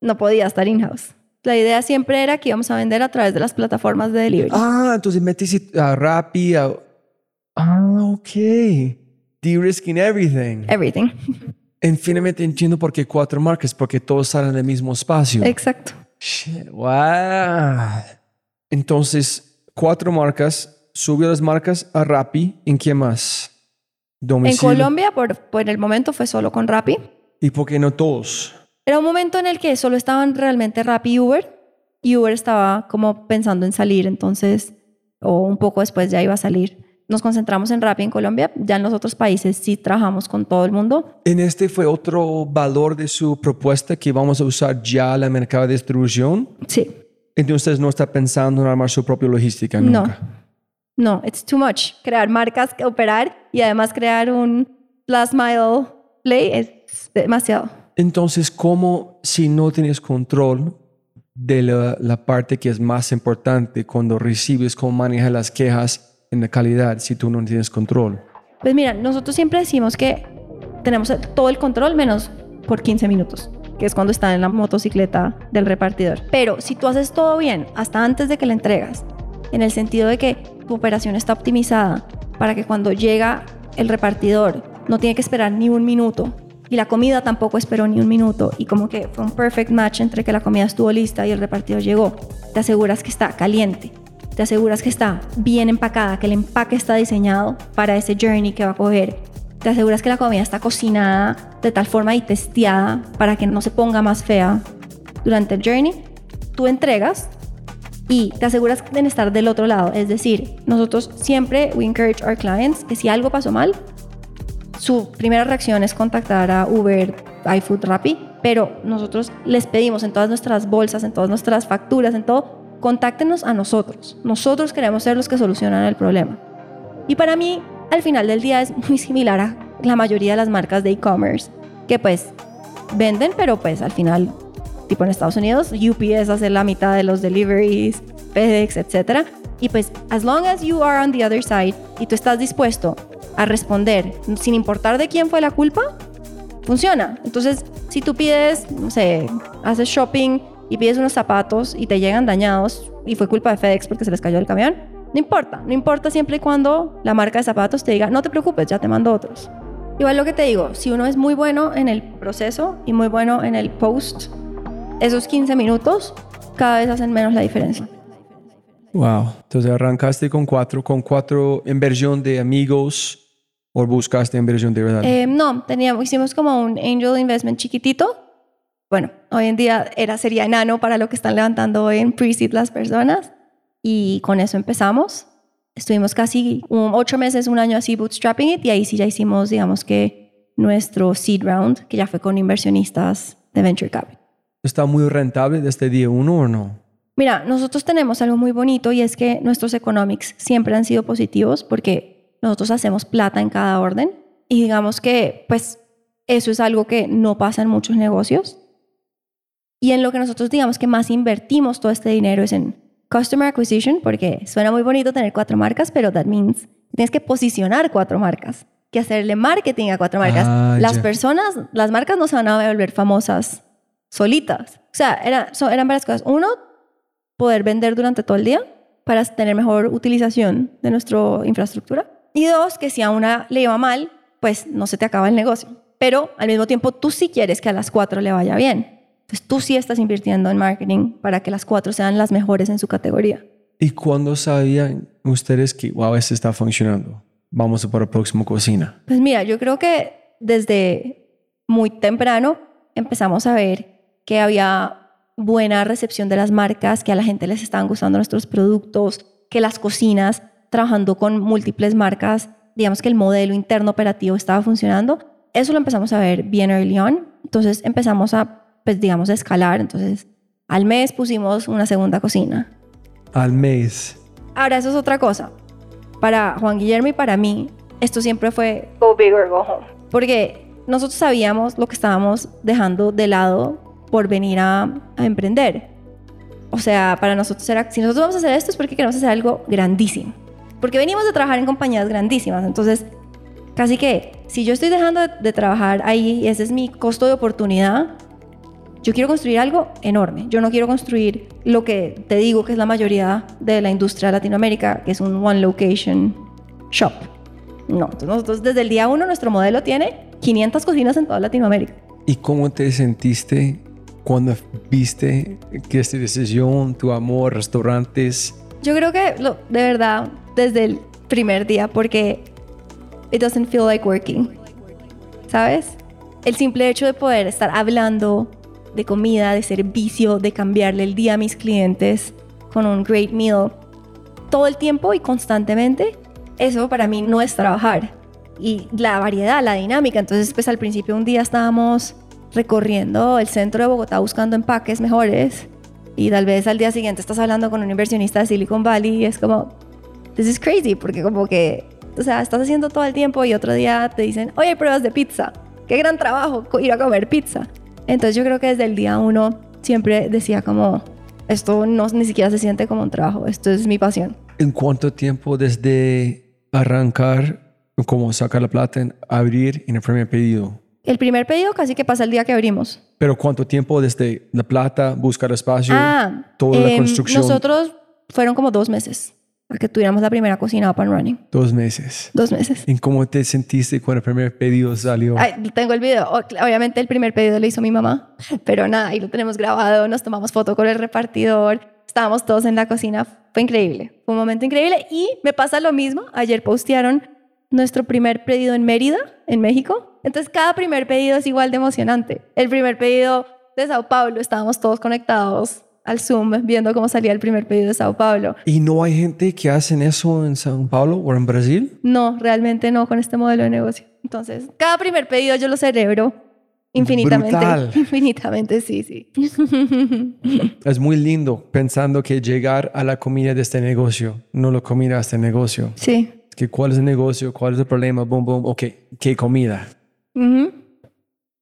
Speaker 9: no podía estar in-house. La idea siempre era que íbamos a vender a través de las plataformas de delivery.
Speaker 8: Ah, entonces metiste a Rappi, a... Ah, ok. De-risking everything.
Speaker 9: Everything.
Speaker 8: En finalmente entiendo por qué cuatro marcas, porque todos salen del mismo espacio.
Speaker 9: Exacto.
Speaker 8: Shit, wow. Entonces, cuatro marcas, subió las marcas a Rappi. ¿En qué más?
Speaker 9: En
Speaker 8: Domicilio.
Speaker 9: Colombia, por, por el momento, fue solo con Rappi.
Speaker 8: ¿Y por qué no todos?
Speaker 9: Era un momento en el que solo estaban realmente Rappi y Uber. Y Uber estaba como pensando en salir, entonces, o un poco después ya iba a salir. Nos concentramos en Rappi en Colombia. Ya en los otros países sí trabajamos con todo el mundo.
Speaker 8: En este fue otro valor de su propuesta que vamos a usar ya la mercado de distribución.
Speaker 9: Sí.
Speaker 8: Entonces no está pensando en armar su propia logística nunca.
Speaker 9: No, it's too much. Crear marcas, operar y además crear un last mile play es demasiado.
Speaker 8: Entonces, ¿cómo si no tienes control de la, la parte que es más importante cuando recibes, cómo manejas las quejas en la calidad si tú no tienes control?
Speaker 9: Pues mira, nosotros siempre decimos que tenemos todo el control menos por 15 minutos, que es cuando está en la motocicleta del repartidor. Pero si tú haces todo bien hasta antes de que la entregas, en el sentido de que tu operación está optimizada para que cuando llega el repartidor no tiene que esperar ni un minuto y la comida tampoco esperó ni un minuto y como que fue un perfect match entre que la comida estuvo lista y el repartidor llegó, te aseguras que está caliente, te aseguras que está bien empacada, que el empaque está diseñado para ese journey que va a coger. Te aseguras que la comida está cocinada de tal forma y testeada para que no se ponga más fea durante el journey. Tú entregas y te aseguras de estar del otro lado. Es decir, nosotros siempre we encourage our clients que si algo pasó mal, su primera reacción es contactar a Uber, iFood, Rappi, pero nosotros les pedimos en todas nuestras bolsas, en todas nuestras facturas, en todo, contáctenos a nosotros. Nosotros queremos ser los que solucionan el problema. Y para mí, al final del día es muy similar a la mayoría de las marcas de e-commerce, que pues venden, pero pues al final, tipo en Estados Unidos, UPS hace la mitad de los deliveries, FedEx, etc. Y pues, as long as you are on the other side y tú estás dispuesto a responder sin importar de quién fue la culpa, funciona. Entonces, si tú pides, no sé, haces shopping y pides unos zapatos y te llegan dañados y fue culpa de FedEx porque se les cayó el camión, no importa, no importa siempre y cuando la marca de zapatos te diga, no te preocupes, ya te mando otros. Igual lo que te digo, si uno es muy bueno en el proceso y muy bueno en el post, esos 15 minutos cada vez hacen menos la diferencia.
Speaker 8: Wow. Entonces arrancaste con cuatro, con cuatro inversión de amigos o buscaste inversión de verdad.
Speaker 9: Eh, no, teníamos, hicimos como un angel investment chiquitito. Bueno, hoy en día era, sería enano para lo que están levantando hoy en pre-seed las personas. Y con eso empezamos. Estuvimos casi un- ocho meses, un año así bootstrapping it. Y ahí sí ya hicimos, digamos que nuestro seed round, que ya fue con inversionistas de Venture Capital.
Speaker 8: ¿Está muy rentable desde día uno o no?
Speaker 9: Mira, nosotros tenemos algo muy bonito y es que nuestros economics siempre han sido positivos porque nosotros hacemos plata en cada orden y digamos que pues eso es algo que no pasa en muchos negocios. Y en lo que nosotros digamos que más invertimos todo este dinero es en customer acquisition porque suena muy bonito tener cuatro marcas, pero that means tienes que posicionar cuatro marcas, que hacerle marketing a cuatro marcas.
Speaker 8: Ah,
Speaker 9: las
Speaker 8: ya.
Speaker 9: personas, las marcas no se van a volver famosas solitas. O sea, era- so- eran varias cosas. Uno, poder vender durante todo el día para tener mejor utilización de nuestra infraestructura. Y dos, que si a una le iba mal, pues no se te acaba el negocio. Pero al mismo tiempo tú sí quieres que a las cuatro le vaya bien. Entonces tú sí estás invirtiendo en marketing para que las cuatro sean las mejores en su categoría.
Speaker 8: ¿Y cuándo sabían ustedes que, wow, esto está funcionando? Vamos a por la próxima cocina.
Speaker 9: Pues mira, yo creo que desde muy temprano empezamos a ver que había buena recepción de las marcas, que a la gente les estaban gustando nuestros productos, que las cocinas, trabajando con múltiples marcas, digamos que el modelo interno operativo estaba funcionando. Eso lo empezamos a ver bien early on. Entonces empezamos a, pues digamos, a escalar. Entonces al mes pusimos una segunda cocina.
Speaker 8: Al mes.
Speaker 9: Ahora, eso es otra cosa. Para Juan Guillermo y para mí, esto siempre fue go big or go home. Porque nosotros sabíamos lo que estábamos dejando de lado por venir a, a emprender. O sea, para nosotros era, si nosotros vamos a hacer esto es porque queremos hacer algo grandísimo. Porque venimos de trabajar en compañías grandísimas. Entonces, casi que si yo estoy dejando de, de trabajar ahí y ese es mi costo de oportunidad, yo quiero construir algo enorme. Yo no quiero construir lo que te digo que es la mayoría de la industria de Latinoamérica, que es un one location shop. No, entonces nosotros desde el día uno nuestro modelo tiene 500 cocinas en toda Latinoamérica.
Speaker 8: ¿Y cómo te sentiste cuando viste que esta decisión, tu amor, restaurantes?
Speaker 9: Yo creo que lo, de verdad desde el primer día porque it doesn't feel like working. ¿Sabes? El simple hecho de poder estar hablando de comida, de servicio, de cambiarle el día a mis clientes con un great meal todo el tiempo y constantemente, eso para mí no es trabajar. Y la variedad, la dinámica. Entonces, pues al principio un día estábamos recorriendo el centro de Bogotá buscando empaques mejores y tal vez al día siguiente estás hablando con un inversionista de Silicon Valley y es como, this is crazy, porque como que, o sea, estás haciendo todo el tiempo y otro día te dicen, oye, hay pruebas de pizza. Qué gran trabajo ir a comer pizza. Entonces yo creo que desde el día uno siempre decía como, esto no ni siquiera se siente como un trabajo, esto es mi pasión.
Speaker 8: ¿En cuánto tiempo desde arrancar, como sacar la plata, en abrir en el primer pedido?
Speaker 9: El primer pedido casi que pasa el día que abrimos.
Speaker 8: Pero ¿cuánto tiempo desde la plata, buscar espacio,
Speaker 9: Ah,
Speaker 8: toda la
Speaker 9: em,
Speaker 8: construcción?
Speaker 9: Nosotros fueron como dos meses a que tuviéramos la primera cocina up and running.
Speaker 8: Dos meses.
Speaker 9: Dos meses.
Speaker 8: ¿En cómo te sentiste cuando el primer pedido salió?
Speaker 9: Ay, tengo el video. Obviamente el primer pedido lo hizo mi mamá, pero nada, ahí lo tenemos grabado, nos tomamos foto con el repartidor, estábamos todos en la cocina, fue increíble, fue un momento increíble y me pasa lo mismo, ayer postearon nuestro primer pedido en Mérida, en México, entonces cada primer pedido es igual de emocionante. El primer pedido de Sao Paulo, estábamos todos conectados al Zoom viendo cómo salía el primer pedido de Sao Paulo.
Speaker 8: ¿Y no hay gente que hacen eso en Sao Paulo o en Brasil?
Speaker 9: No, realmente no con este modelo de negocio. Entonces, cada primer pedido yo lo celebro infinitamente.
Speaker 8: Brutal.
Speaker 9: Infinitamente, sí, sí.
Speaker 8: Es muy lindo pensando que llegar a la comida de este negocio, no la comida de este negocio.
Speaker 9: sí.
Speaker 8: Que cuál es el negocio, cuál es el problema, boom, boom, ok, ¿qué comida?
Speaker 9: Ujú.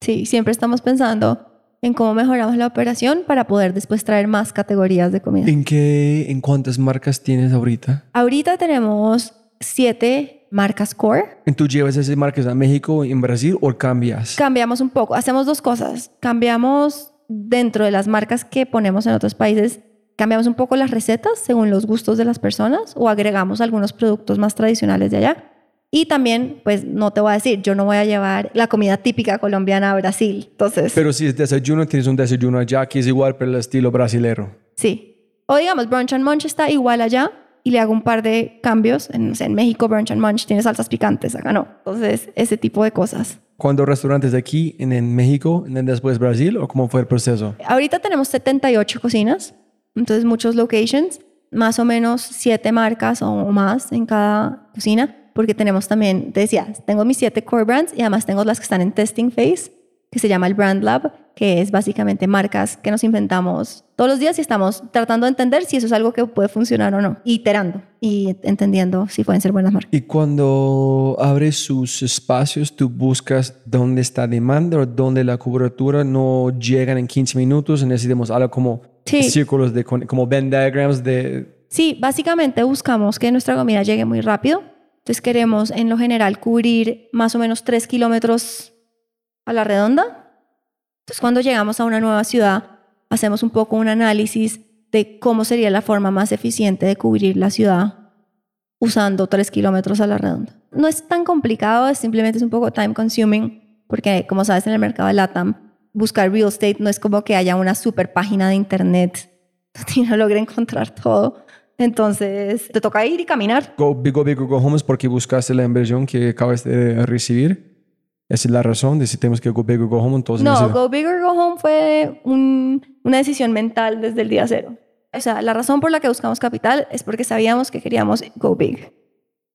Speaker 9: Sí, siempre estamos pensando en cómo mejoramos la operación para poder después traer más categorías de comida.
Speaker 8: ¿En qué, en cuántas marcas tienes ahorita?
Speaker 9: Ahorita tenemos siete marcas core.
Speaker 8: ¿Y ¿Tú llevas esas marcas a México, en Brasil o cambias?
Speaker 9: Cambiamos un poco, hacemos dos cosas. Cambiamos dentro de las marcas que ponemos en otros países, cambiamos un poco las recetas según los gustos de las personas o agregamos algunos productos más tradicionales de allá. Y también, pues no te voy a decir, yo no voy a llevar la comida típica colombiana a Brasil. Entonces,
Speaker 8: Pero si es desayuno, tienes un desayuno allá que es igual, pero el estilo brasilero.
Speaker 9: sí. O digamos, Brunch and Munch está igual allá y le hago un par de cambios. En, no sé, en México, Brunch and Munch tiene salsas picantes, acá no. Entonces, ese tipo de cosas.
Speaker 8: ¿Cuántos restaurantes de aquí, en, en México, en después Brasil o cómo fue el proceso?
Speaker 9: Ahorita tenemos 78 cocinas, entonces muchos locations, más o menos 7 marcas o más en cada cocina, porque tenemos también, te decía, tengo mis 7 core brands y además tengo las que están en testing phase, que se llama el Brand Lab, que es básicamente marcas que nos inventamos todos los días y estamos tratando de entender si eso es algo que puede funcionar o no, iterando y entendiendo si pueden ser buenas marcas.
Speaker 8: Y cuando abres sus espacios, tú buscas dónde está demanda o dónde la cobertura no llegan en 15 minutos. Necesitamos algo como
Speaker 9: Sí.
Speaker 8: círculos de, como Venn diagrams de...
Speaker 9: Sí, básicamente buscamos que nuestra comida llegue muy rápido. Entonces queremos en lo general cubrir más o menos 3 kilómetros a la redonda. Entonces cuando llegamos a una nueva ciudad, hacemos un poco un análisis de cómo sería la forma más eficiente de cubrir la ciudad usando 3 kilómetros a la redonda. No es tan complicado, simplemente es un poco time consuming, porque como sabes en el mercado de LATAM, buscar real estate no es como que haya una super página de internet y no logre encontrar todo. Entonces, te toca ir y caminar.
Speaker 8: Go Big, Go Big, Go Home es porque buscaste la inversión que acabas de recibir. Esa es la razón de si tenemos que Go Big, Go Home. Entonces
Speaker 9: No, Go Big or Go Home fue un- una decisión mental desde el día cero. O sea, la razón por la que buscamos capital es porque sabíamos que queríamos Go Big.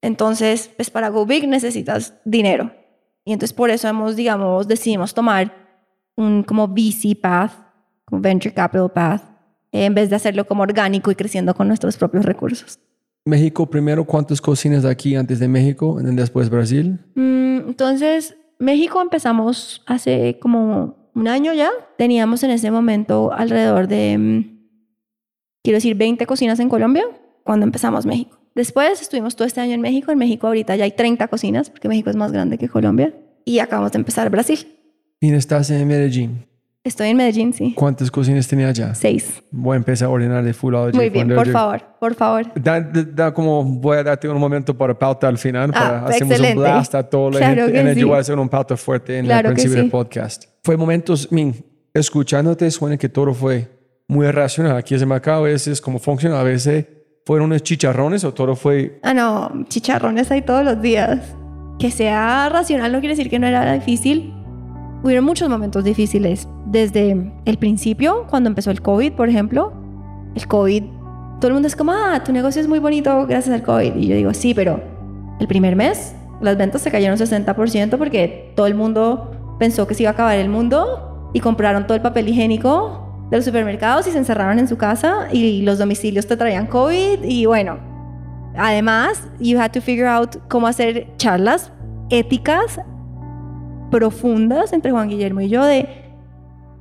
Speaker 9: Entonces, pues para Go Big necesitas dinero. Y entonces por eso hemos, digamos, decidimos tomar un como VC path, como Venture Capital path, en vez de hacerlo como orgánico y creciendo con nuestros propios recursos.
Speaker 8: México primero, ¿cuántas cocinas aquí antes de México? Y después Brasil.
Speaker 9: Mm, Entonces, México empezamos hace como un año ya. Teníamos en ese momento alrededor de mm, quiero decir 20 cocinas en Colombia cuando empezamos México. Después estuvimos todo este año en México. En México ahorita ya hay 30 cocinas porque México es más grande que Colombia. Y acabamos de empezar Brasil.
Speaker 8: ¿Y estás en Medellín?
Speaker 9: Estoy en Medellín, sí.
Speaker 8: ¿Cuántas cocinas tenía allá?
Speaker 9: Seis.
Speaker 8: Voy a empezar a ordenar de Foodology.
Speaker 9: Muy bien, por favor, por favor.
Speaker 8: Da, da- como voy a darte un momento para pauta al final. Para
Speaker 9: Ah,
Speaker 8: hacemos
Speaker 9: excelente.
Speaker 8: un blast a toda la
Speaker 9: Claro
Speaker 8: gente. En el-
Speaker 9: sí.
Speaker 8: Yo voy a hacer un pauta fuerte en
Speaker 9: Claro
Speaker 8: el principio del
Speaker 9: sí.
Speaker 8: podcast. Fue momentos, min, escuchándote suena que todo fue muy racional. Aquí se me acaba a veces cómo funciona. A veces fueron unos chicharrones o todo fue...
Speaker 9: Ah, no, chicharrones hay todos los días. Que sea racional no quiere decir que no era difícil. Hubieron muchos momentos difíciles. Desde el principio, cuando empezó el COVID, por ejemplo. El COVID, todo el mundo es como, ah, tu negocio es muy bonito gracias al COVID. Y yo digo, sí, pero el primer mes las ventas se cayeron 60% porque todo el mundo pensó que se iba a acabar el mundo y compraron todo el papel higiénico de los supermercados y se encerraron en su casa y los domicilios te traían COVID y bueno, Además, you had to figure out cómo hacer charlas éticas profundas entre Juan Guillermo y yo de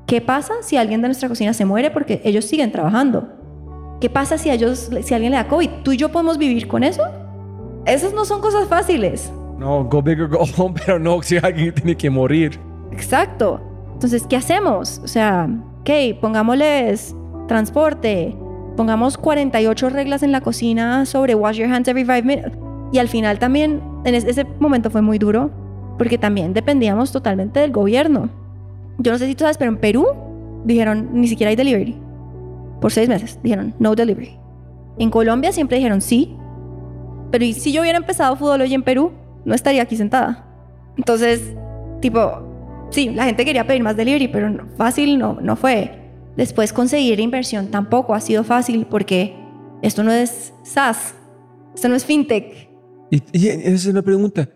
Speaker 9: qué pasa si alguien de nuestra cocina se muere porque ellos siguen trabajando. ¿Qué pasa si ellos si alguien le da COVID? ¿Tú y yo podemos vivir con eso? Esas no son cosas fáciles.
Speaker 8: No, go big or go home, pero no si alguien tiene que morir.
Speaker 9: Exacto. Entonces, ¿qué hacemos? O sea, ok, pongámosles transporte, pongamos 48 reglas en la cocina sobre wash your hands every five minutes. Y al final también, en es- ese momento fue muy duro, porque también dependíamos totalmente del gobierno. Yo no sé si tú sabes, pero en Perú dijeron, ni siquiera hay delivery. Por seis meses dijeron, no delivery. En Colombia siempre dijeron sí, pero ¿y si yo hubiera empezado fútbol hoy en Perú, no estaría aquí sentada. Entonces, tipo, sí, la gente quería pedir más delivery, pero fácil no, no fue. Después conseguir inversión tampoco ha sido fácil porque esto no es SaaS, esto no es fintech.
Speaker 8: Y, y esa es una pregunta.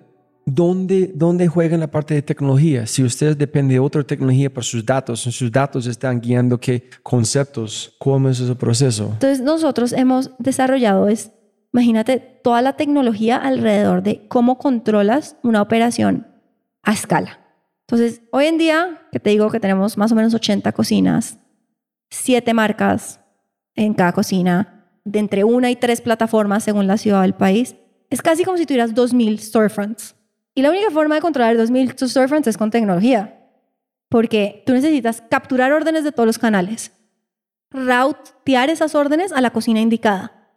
Speaker 8: ¿Dónde, ¿Dónde juegan la parte de tecnología? Si ustedes dependen de otra tecnología para sus datos, sus datos están guiando qué conceptos, cómo es ese proceso.
Speaker 9: Entonces nosotros hemos desarrollado es, imagínate, toda la tecnología alrededor de cómo controlas una operación a escala. Entonces, hoy en día, que te digo que tenemos más o menos 80 cocinas, 7 marcas en cada cocina, de entre una y tres plataformas según la ciudad del país, es casi como si tuvieras 2.000 storefronts. Y la única forma de controlar 2.000 storefronts es con tecnología, porque tú necesitas capturar órdenes de todos los canales, routear esas órdenes a la cocina indicada,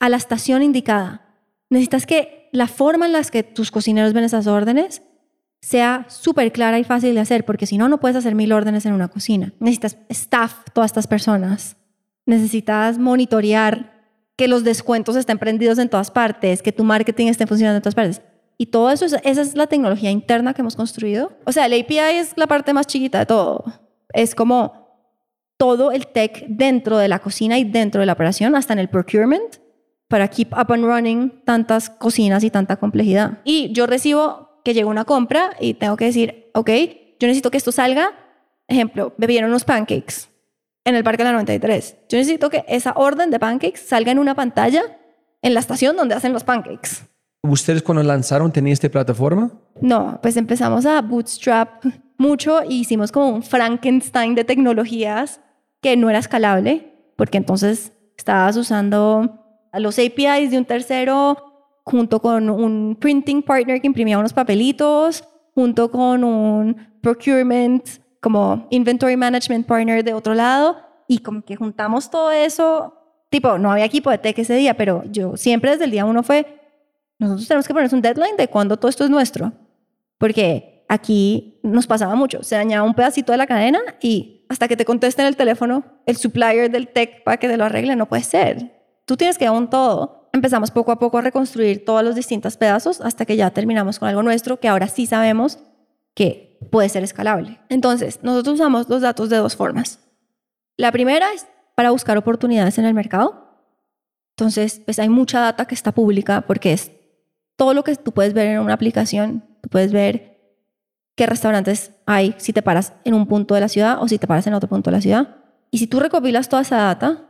Speaker 9: a la estación indicada. Necesitas que la forma en la que tus cocineros ven esas órdenes sea súper clara y fácil de hacer, porque si no, no puedes hacer mil órdenes en una cocina. Necesitas staff, todas estas personas. Necesitas monitorear que los descuentos estén prendidos en todas partes, que tu marketing esté funcionando en todas partes. Y todo eso, es- esa es la tecnología interna que hemos construido. O sea, el API es la parte más chiquita de todo. Es como todo el tech dentro de la cocina y dentro de la operación, hasta en el procurement, para keep up and running tantas cocinas y tanta complejidad. Y yo recibo que llega una compra y tengo que decir, ok, yo necesito que esto salga. Ejemplo, bebieron unos pancakes en el Parque de la 93. Yo necesito que esa orden de pancakes salga en una pantalla en la estación donde hacen los pancakes.
Speaker 8: ¿Ustedes cuando lanzaron tenían esta plataforma?
Speaker 9: No, pues empezamos a bootstrap mucho y hicimos como un Frankenstein de tecnologías que no era escalable, porque entonces estabas usando los APIs de un tercero junto con un printing partner que imprimía unos papelitos, junto con un procurement como inventory management partner de otro lado y como que juntamos todo eso, tipo, no había equipo de tech ese día, pero yo siempre desde el día uno fue, nosotros tenemos que ponernos un deadline de cuándo todo esto es nuestro. Porque aquí nos pasaba mucho. Se dañaba un pedacito de la cadena y hasta que te contesten el teléfono, el supplier del tech para que te lo arregle, no puede ser. Tú tienes que dar un todo. Empezamos poco a poco a reconstruir todos los distintos pedazos hasta que ya terminamos con algo nuestro que ahora sí sabemos que puede ser escalable. Entonces, nosotros usamos los datos de dos formas. La primera es para buscar oportunidades en el mercado. Entonces, pues hay mucha data que está pública porque es todo lo que tú puedes ver en una aplicación. Tú puedes ver qué restaurantes hay si te paras en un punto de la ciudad o si te paras en otro punto de la ciudad. Y si tú recopilas toda esa data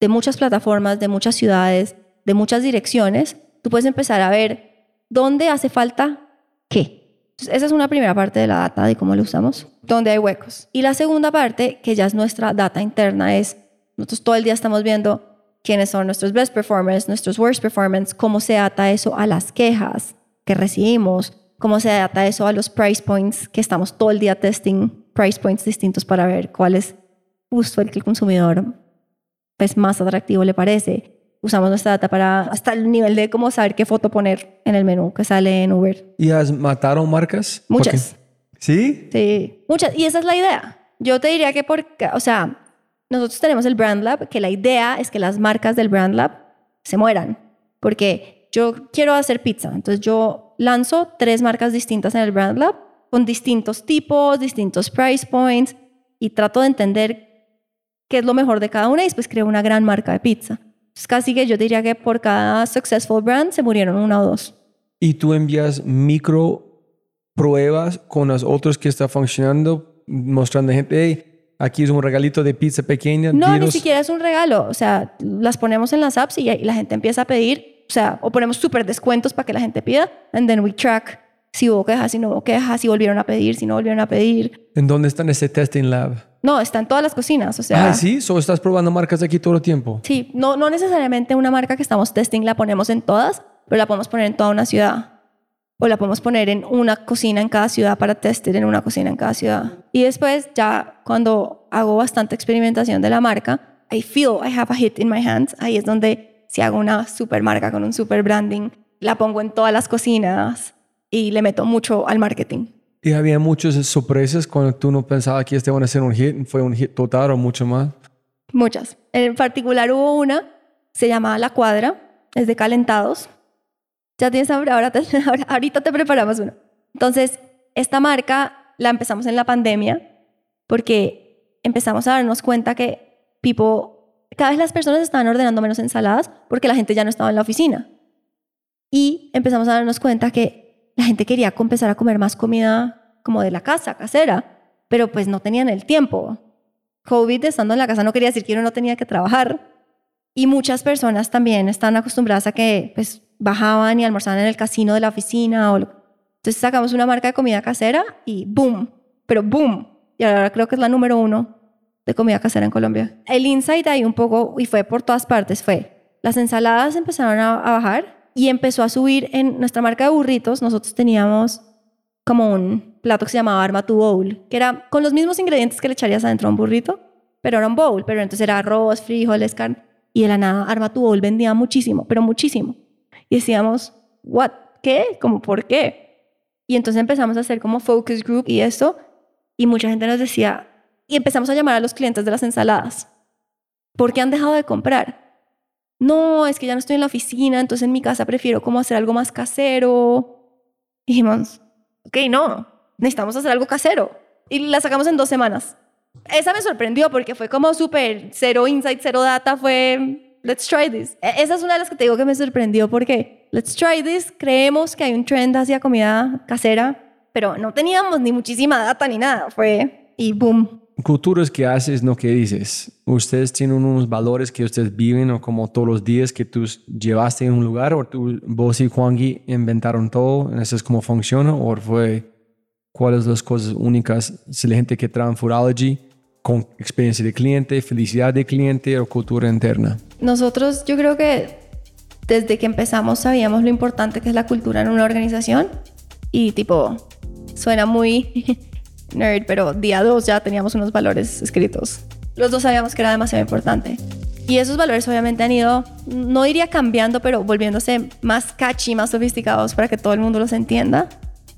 Speaker 9: de muchas plataformas, de muchas ciudades, de muchas direcciones, tú puedes empezar a ver dónde hace falta qué. Entonces, esa es una primera parte de la data, de cómo lo usamos, dónde hay huecos. Y la segunda parte, que ya es nuestra data interna, es nosotros todo el día estamos viendo quiénes son nuestros best performers, nuestros worst performers, cómo se ata eso a las quejas que recibimos, cómo se ata eso a los price points, que estamos todo el día testing price points distintos para ver cuál es justo el que el consumidor pues, más atractivo le parece. Usamos nuestra data para hasta el nivel de cómo saber qué foto poner en el menú que sale en Uber.
Speaker 8: ¿Y has mataron marcas?
Speaker 9: Muchas.
Speaker 8: ¿Sí?
Speaker 9: Sí, muchas. Y esa es la idea. Yo te diría que porque, o sea, nosotros tenemos el Brand Lab, que la idea es que las marcas del Brand Lab se mueran. Porque yo quiero hacer pizza. Entonces yo lanzo tres marcas distintas en el Brand Lab con distintos tipos, distintos price points y trato de entender qué es lo mejor de cada una y después creo una gran marca de pizza. Entonces casi que yo diría que por cada successful brand se murieron una o dos.
Speaker 8: ¿Y tú envías micro pruebas con los otros que está funcionando, mostrando a gente, hey, aquí es un regalito de pizza pequeña?
Speaker 9: No, ni
Speaker 8: dinos".
Speaker 9: siquiera es un regalo. O sea, las ponemos en las apps y, y la gente empieza a pedir. O sea, o ponemos súper descuentos para que la gente pida. And then we track si hubo quejas, si no hubo quejas, si volvieron a pedir, si no volvieron a pedir.
Speaker 8: ¿En dónde está ese testing lab?
Speaker 9: No, está en todas las cocinas. O sea,
Speaker 8: ah, sí, solo estás probando marcas de aquí todo el tiempo.
Speaker 9: Sí, no, no necesariamente una marca que estamos testing la ponemos en todas, pero la podemos poner en toda una ciudad. O la podemos poner en una cocina en cada ciudad para testar en una cocina en cada ciudad. Y después, ya cuando hago bastante experimentación de la marca, I feel I have a hit in my hands. Ahí es donde si hago una super marca con un super branding, la pongo en todas las cocinas y le meto mucho al marketing.
Speaker 8: Y había muchas sorpresas cuando tú no pensabas que este iba a ser un hit, fue un hit total o mucho más.
Speaker 9: Muchas. En particular hubo una, se llamaba La Cuadra, es de calentados. Ya tienes hambre, ahora te- ahora- ahorita te preparamos una. Entonces, esta marca la empezamos en la pandemia porque empezamos a darnos cuenta que people, cada vez las personas estaban ordenando menos ensaladas porque la gente ya no estaba en la oficina. Y empezamos a darnos cuenta que la gente quería empezar a comer más comida como de la casa, casera, pero pues no tenían el tiempo. COVID estando en la casa no quería decir que uno no tenía que trabajar. Y muchas personas también están acostumbradas a que pues bajaban y almorzaban en el casino de la oficina. O... lo- Entonces sacamos una marca de comida casera y boom, pero boom. Y ahora creo que es la número uno de comida casera en Colombia. El insight ahí un poco, y fue por todas partes, fue las ensaladas empezaron a, a bajar y empezó a subir en nuestra marca de burritos. Nosotros teníamos como un plato que se llamaba Arma tu Bowl, que era con los mismos ingredientes que le echarías adentro a un burrito, pero era un bowl, pero entonces era arroz, frijoles, carne, y de la nada Arma vendía muchísimo, pero muchísimo. Y decíamos, ¿what? ¿Qué? ¿Cómo por qué? Y entonces empezamos a hacer como focus group y eso, y mucha gente nos decía, y empezamos a llamar a los clientes de las ensaladas, ¿por qué han dejado de comprar? No, es que ya no estoy en la oficina, entonces en mi casa prefiero como hacer algo más casero. Y dijimos, ok, no, necesitamos hacer algo casero. Y la sacamos en dos semanas. Esa me sorprendió porque fue como súper cero insight, cero data, fue let's try this. E- Esa es una de las que te digo que me sorprendió porque let's try this, creemos que hay un trend hacia comida casera, pero no teníamos ni muchísima data ni nada, fue y boom.
Speaker 8: Culturas que haces, no que dices. Ustedes tienen unos valores que ustedes viven o como todos los días que tú llevaste en un lugar o tú, vos y Juangui inventaron todo, eso es como funciona o fue cuáles las cosas únicas si la gente que trae Foodology con experiencia de cliente, felicidad de cliente o cultura interna.
Speaker 9: Nosotros yo creo que desde que empezamos sabíamos lo importante que es la cultura en una organización y tipo, suena muy nerd, pero día dos ya teníamos unos valores escritos. Los dos sabíamos que era demasiado importante. Y esos valores obviamente han ido, no diría cambiando, pero volviéndose más catchy, más sofisticados para que todo el mundo los entienda.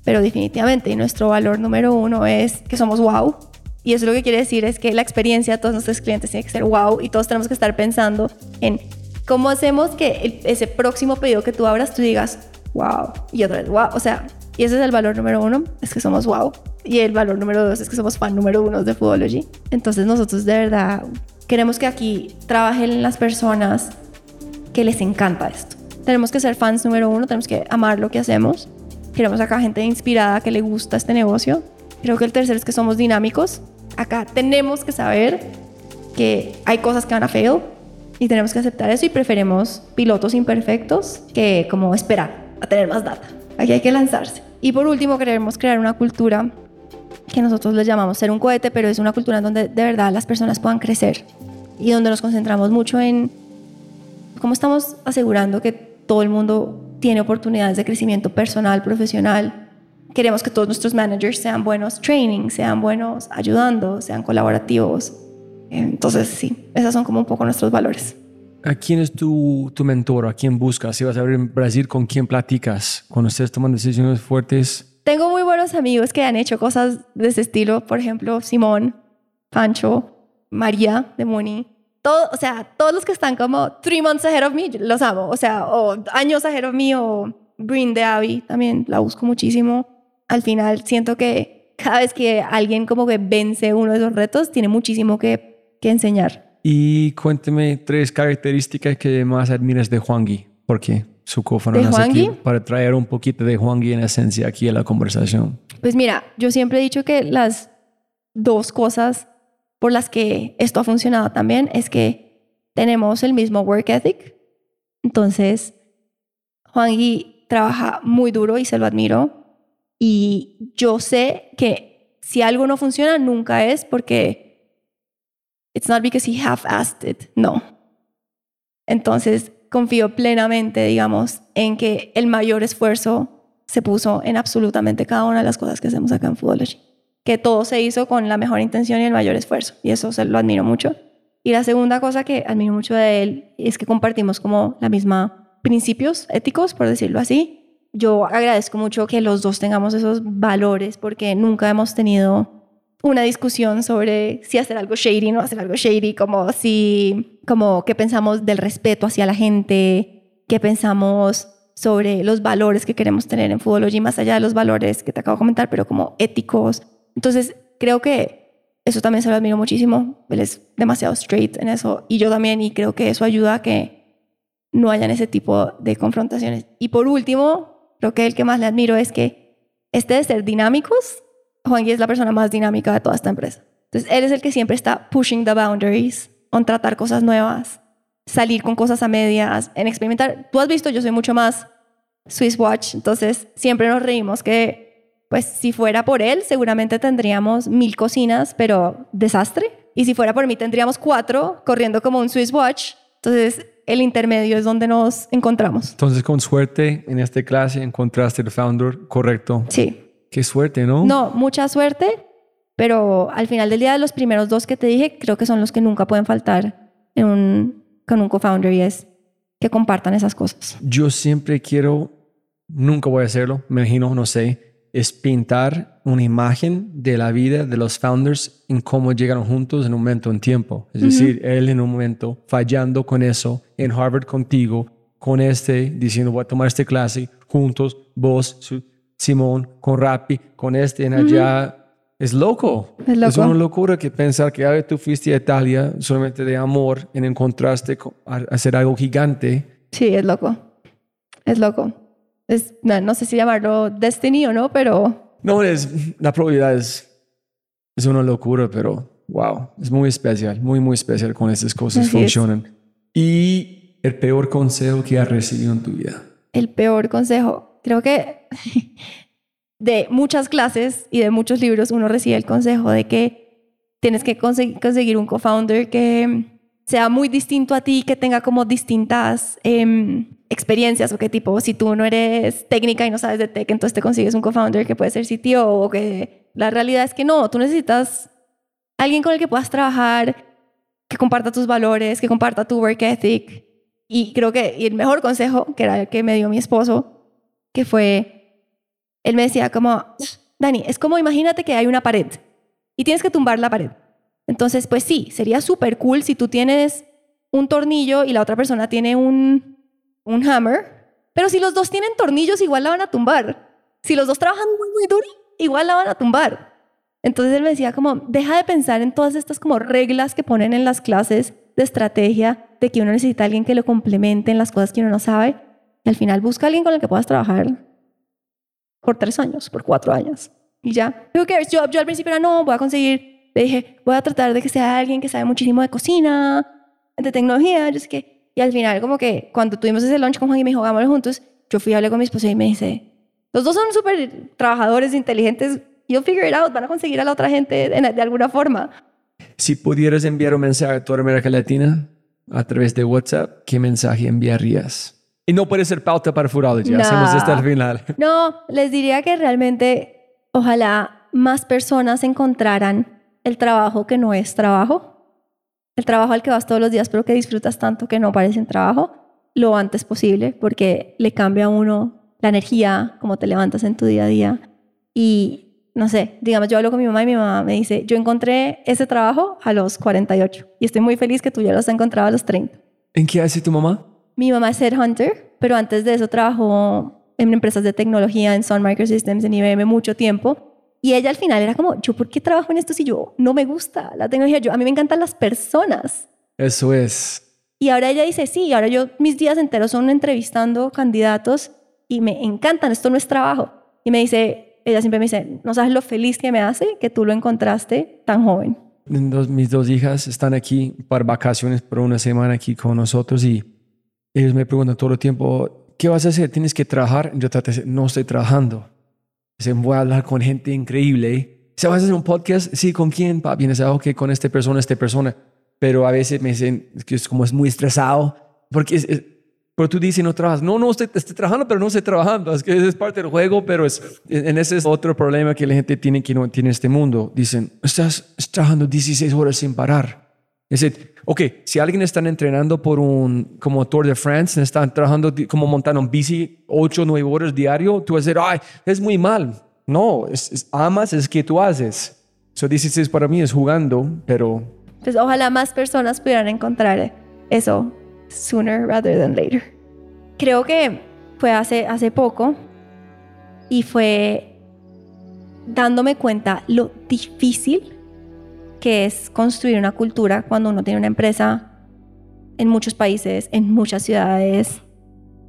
Speaker 9: Pero definitivamente, y nuestro valor número uno es que somos wow. Y eso lo que quiere decir es que la experiencia de todos nuestros clientes tiene que ser wow y todos tenemos que estar pensando en cómo hacemos que el- ese próximo pedido que tú abras tú digas wow y otra vez wow. O sea, y ese es el valor número uno, es que somos wow. Y el valor número dos es que somos fan número uno de Foodology. Entonces nosotros de verdad queremos que aquí trabajen las personas que les encanta esto. Tenemos que ser fans número uno, tenemos que amar lo que hacemos. Queremos acá gente inspirada que le gusta este negocio. Creo que el tercero es que somos dinámicos. Acá tenemos que saber que hay cosas que van a fail y tenemos que aceptar eso y preferimos pilotos imperfectos que como esperar a tener más data. Aquí hay que lanzarse. Y por último, queremos crear una cultura que nosotros les llamamos ser un cohete, pero es una cultura donde de verdad las personas puedan crecer y donde nos concentramos mucho en cómo estamos asegurando que todo el mundo tiene oportunidades de crecimiento personal, profesional. Queremos que todos nuestros managers sean buenos training, sean buenos ayudando, sean colaborativos. Entonces, sí, esos son como un poco nuestros valores.
Speaker 8: ¿A quién es tu, tu mentor? ¿A quién buscas? Si vas a ver en Brasil, ¿con quién platicas? Cuando ustedes toman decisiones fuertes.
Speaker 9: Tengo muy buenos amigos que han hecho cosas de ese estilo. Por ejemplo, Simón, Pancho, María de Muni. Todo, o sea, todos los que están como three months ahead of me, los amo. O sea, o años ahead of me, o Green de Abby, también la busco muchísimo. Al final siento que cada vez que alguien como que vence uno de esos retos, tiene muchísimo que, que enseñar.
Speaker 8: Y cuénteme tres características que más admiras de Juan Gui. ¿Por qué? Su
Speaker 9: ¿De
Speaker 8: cofundador
Speaker 9: Juan
Speaker 8: aquí para traer un poquito de Juan Gui en esencia aquí a la conversación.
Speaker 9: Pues mira, yo siempre he dicho que las dos cosas por las que esto ha funcionado también es que tenemos el mismo work ethic. Entonces, Juan Gui trabaja muy duro y se lo admiro. Y yo sé que si algo no funciona, nunca es porque it's not because he half-assed it. No. Entonces, confío plenamente, digamos, en que el mayor esfuerzo se puso en absolutamente cada una de las cosas que hacemos acá en Foodology. Que todo se hizo con la mejor intención y el mayor esfuerzo. Y eso se lo admiro mucho. Y la segunda cosa que admiro mucho de él es que compartimos como la misma principios éticos, por decirlo así. Yo agradezco mucho que los dos tengamos esos valores porque nunca hemos tenido una discusión sobre si hacer algo shady o no hacer algo shady, como si, como qué pensamos del respeto hacia la gente, qué pensamos sobre los valores que queremos tener en Foodology, más allá de los valores que te acabo de comentar, pero como éticos. Entonces, creo que eso también se lo admiro muchísimo. Él es demasiado straight en eso y yo también, y creo que eso ayuda a que no hayan ese tipo de confrontaciones. Y por último, creo que el que más le admiro es que este de ser dinámicos, Juan Gui es la persona más dinámica de toda esta empresa. Entonces, él es el que siempre está pushing the boundaries, on tratar cosas nuevas, salir con cosas a medias, en experimentar. Tú has visto, yo soy mucho más Swiss Watch, entonces siempre nos reímos que, pues, si fuera por él, seguramente tendríamos mil cocinas, pero desastre. Y si fuera por mí, tendríamos cuatro corriendo como un Swiss Watch. Entonces, el intermedio es donde nos encontramos.
Speaker 8: Entonces, con suerte, en esta clase encontraste el founder correcto.
Speaker 9: Sí.
Speaker 8: Qué suerte, ¿no?
Speaker 9: No, mucha suerte, pero al final del día, los primeros dos que te dije, creo que son los que nunca pueden faltar en un, con un co-founder y es que compartan esas cosas.
Speaker 8: Yo siempre quiero, nunca voy a hacerlo, me imagino, no sé, es pintar una imagen de la vida de los founders en cómo llegaron juntos en un momento en tiempo. Es decir, él en un momento fallando con eso, en Harvard contigo, con este, diciendo voy a tomar esta clase juntos, vos, su- Simón, con Rappi, con este en allá. Es loco.
Speaker 9: Es loco.
Speaker 8: una locura que pensar que ah, tú fuiste a Italia solamente de amor en encontraste con- a a hacer algo gigante.
Speaker 9: Sí, es loco. Es loco. Es, no, no sé si llamarlo destiny o no, pero
Speaker 8: No, es, la probabilidad es, es una locura, pero wow, es muy especial, muy, muy especial con estas cosas
Speaker 9: Así es.
Speaker 8: funcionan. Y el peor consejo que has recibido en tu vida.
Speaker 9: el peor consejo, creo que de muchas clases y de muchos libros uno recibe el consejo de que tienes que consegui- conseguir un co-founder que sea muy distinto a ti, que tenga como distintas em, experiencias o que tipo, si tú no eres técnica y no sabes de tech, entonces te consigues un co-founder que puede ser CTO o que la realidad es que no, tú necesitas alguien con el que puedas trabajar, que comparta tus valores, que comparta tu work ethic. Y creo que y el mejor consejo, que era el que me dio mi esposo, que fue, él me decía como, Dani, es como imagínate que hay una pared y tienes que tumbar la pared. Entonces, pues sí, sería súper cool si tú tienes un tornillo y la otra persona tiene un, un hammer, pero si los dos tienen tornillos, igual la van a tumbar. Si los dos trabajan muy, muy duro, igual la van a tumbar. Entonces él me decía como, deja de pensar en todas estas como reglas que ponen en las clases de estrategia, de que uno necesita alguien que lo complemente en las cosas que uno no sabe. Y al final busca a alguien con el que puedas trabajar por tres años, por cuatro años. Y ya. Who cares? Yo, yo al principio era, no, voy a conseguir, le dije, voy a tratar de que sea alguien que sabe muchísimo de cocina, de tecnología, yo sé qué. Y al final como que cuando tuvimos ese lunch con Juan y me dijo, hagámoslo juntos, yo fui a hablar con mi esposa y me dice, los dos son súper trabajadores, inteligentes, you'll figure it out, van a conseguir a la otra gente de, de alguna forma.
Speaker 8: Si pudieras enviar un mensaje a toda América Latina a través de WhatsApp, ¿qué mensaje enviarías? Y no puede ser pauta para Foodology.
Speaker 9: No.
Speaker 8: Hacemos esto al final.
Speaker 9: No, les diría que realmente ojalá más personas encontraran el trabajo que no es trabajo, el trabajo al que vas todos los días pero que disfrutas tanto que no parece un trabajo, lo antes posible porque le cambia a uno la energía, cómo te levantas en tu día a día. Y no sé, digamos, yo hablo con mi mamá y mi mamá me dice, yo encontré ese trabajo a los 48 y estoy muy feliz que tú ya lo has encontrado a los 30.
Speaker 8: ¿En qué hace tu mamá?
Speaker 9: Mi mamá es headhunter, pero antes de eso trabajó en empresas de tecnología, en Sun Microsystems, en IBM mucho tiempo. Y ella al final era como, ¿yo por qué trabajo en esto si yo no me gusta la tecnología? Yo, a mí me encantan las personas.
Speaker 8: Eso es.
Speaker 9: Y ahora ella dice, sí, ahora yo mis días enteros son entrevistando candidatos y me encantan, esto no es trabajo. Y me dice, ella siempre me dice, no sabes lo feliz que me hace que tú lo encontraste tan joven.
Speaker 8: Dos- mis dos hijas están aquí para vacaciones por una semana aquí con nosotros y ellos me preguntan todo el tiempo, ¿qué vas a hacer? ¿Tienes que trabajar? Yo trato de decir, no estoy trabajando. Dicen, voy a hablar con gente increíble. ¿Se vas a hacer un podcast? Sí, ¿con quién? Papi, y ah, ok, con esta persona, esta persona. Pero a veces me dicen que es como es muy estresado porque es, es- pero tú dices no trabajas. No, no estoy, estoy trabajando, pero no estoy trabajando. Es que es parte del juego, pero es, en ese es otro problema que la gente tiene que no tiene este mundo. Dicen, estás trabajando 16 horas sin parar. Es decir, ok, si alguien está entrenando por un, como Tour de France, están trabajando como montando un bici 8 o 9 horas diario, tú vas a decir, ay, es muy mal. No, es, es- amas es que tú haces. So 16 para mí es jugando, pero
Speaker 9: Entonces, ojalá más personas pudieran encontrar eso sooner rather than later. Creo que fue hace, hace poco y fue dándome cuenta lo difícil que es construir una cultura cuando uno tiene una empresa en muchos países, en muchas ciudades.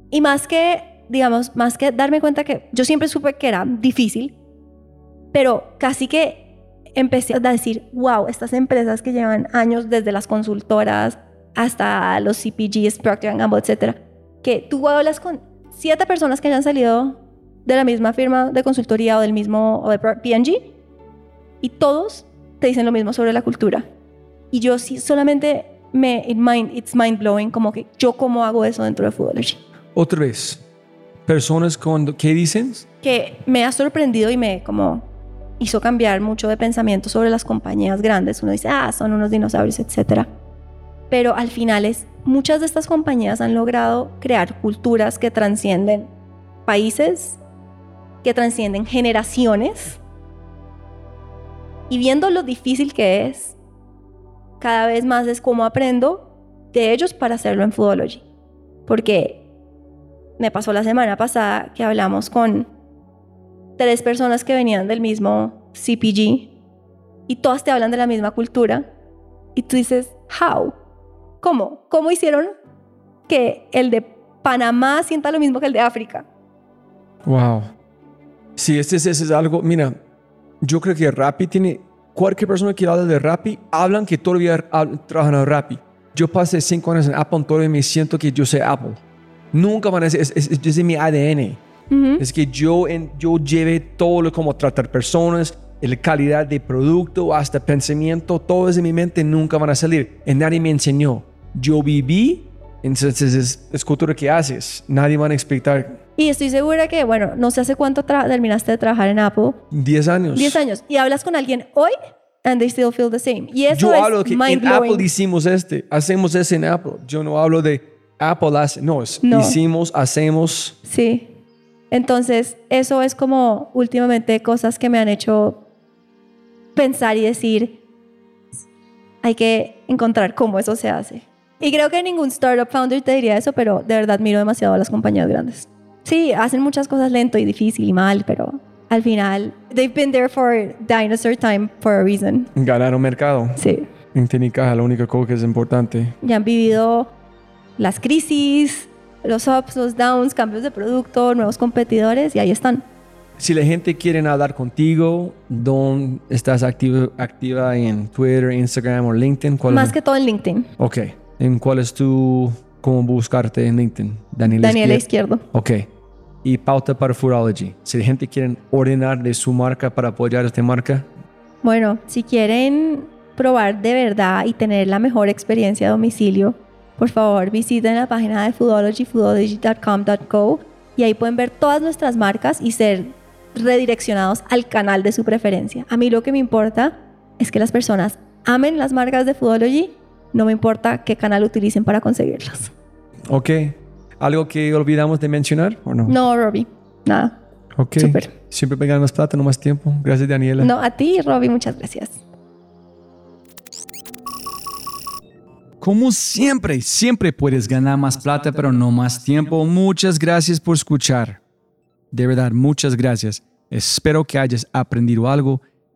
Speaker 9: Y más que, digamos, más que darme cuenta que yo siempre supe que era difícil, pero casi que empecé a decir, wow, estas empresas que llevan años desde las consultoras hasta los CPGs, Procter Gamble, etcétera, que tú hablas con siete personas que hayan salido de la misma firma de consultoría o del mismo o de P&G y todos te dicen lo mismo sobre la cultura. Y yo sí solamente me it mind, it's mind blowing como que yo cómo hago eso dentro de Foodology.
Speaker 8: otra vez, personas con, ¿qué dicen?
Speaker 9: que me ha sorprendido y me como hizo cambiar mucho de pensamiento sobre las compañías grandes. Uno dice, ah, son unos dinosaurios, etcétera. Pero al final es, muchas de estas compañías han logrado crear culturas que transcienden países, que transcienden generaciones. Y viendo lo difícil que es, cada vez más es como aprendo de ellos para hacerlo en Foodology. Porque me pasó la semana pasada que hablamos con tres personas que venían del mismo CPG y todas te hablan de la misma cultura y tú dices, how? ¿Cómo? ¿Cómo hicieron que el de Panamá sienta lo mismo que el de África?
Speaker 8: Wow. Sí, este es, este es algo, mira, yo creo que Rappi tiene, cualquier persona que habla de Rappi, hablan que todavía hab- trabajan en Rappi. Yo pasé cinco años en Apple, todavía me siento que yo sé Apple. Nunca van a decir, es, es, es, es de mi ADN. Es que yo, en, yo llevé todo lo como tratar personas, la calidad de producto, hasta pensamiento, todo es de mi mente, nunca van a salir. Y nadie me enseñó. Yo viví, entonces es, es cultura que haces. Nadie van a explicar
Speaker 9: Y estoy segura que, bueno, no sé hace cuánto terminaste de trabajar en Apple.
Speaker 8: 10 años.
Speaker 9: 10 años. Y hablas con alguien hoy and they still feel the same. Y eso
Speaker 8: Yo
Speaker 9: es
Speaker 8: hablo que en. Apple hicimos este, hacemos ese en Apple. Yo no hablo de Apple hace, no, es
Speaker 9: No.
Speaker 8: hicimos, hacemos.
Speaker 9: Sí. Entonces, eso es como últimamente cosas que me han hecho pensar y decir, hay que encontrar cómo eso se hace. Y creo que ningún startup founder te diría eso, pero de verdad miro demasiado a las compañías grandes. Sí, hacen muchas cosas lento y difícil y mal, pero al final, they've been there for dinosaur time for a reason.
Speaker 8: Ganaron mercado.
Speaker 9: Sí.
Speaker 8: En Tinicaja, la única cosa que es importante.
Speaker 9: Ya han vivido las crisis, los ups, los downs, cambios de producto, nuevos competidores y ahí están.
Speaker 8: Si la gente quiere hablar contigo, ¿dónde estás activa, activa en Twitter, Instagram o LinkedIn? ¿Cuál
Speaker 9: Más
Speaker 8: es?
Speaker 9: que todo en LinkedIn.
Speaker 8: Ok. ¿En cuál es tu, cómo buscarte en LinkedIn? Daniela,
Speaker 9: Daniela
Speaker 8: Izquierdo.
Speaker 9: Izquierdo.
Speaker 8: Ok. Y pauta para Foodology. Si la gente quiere ordenar de su marca para apoyar esta marca,
Speaker 9: Bueno, si quieren probar de verdad y tener la mejor experiencia a domicilio, por favor visiten la página de Foodology, foodology.com.co y ahí pueden ver todas nuestras marcas y ser redireccionados al canal de su preferencia. A mí lo que me importa es que las personas amen las marcas de Foodology, no me importa qué canal utilicen para conseguirlas.
Speaker 8: Ok. ¿Algo que olvidamos de mencionar o no?
Speaker 9: No, Robbie, nada.
Speaker 8: Ok.
Speaker 9: Súper.
Speaker 8: Siempre pegan más plata, no más tiempo. Gracias, Daniela.
Speaker 9: No, a ti, Robbie, muchas gracias.
Speaker 1: Como siempre, siempre puedes ganar más plata, pero no más tiempo. Muchas gracias por escuchar. De verdad, muchas gracias. Espero que hayas aprendido algo,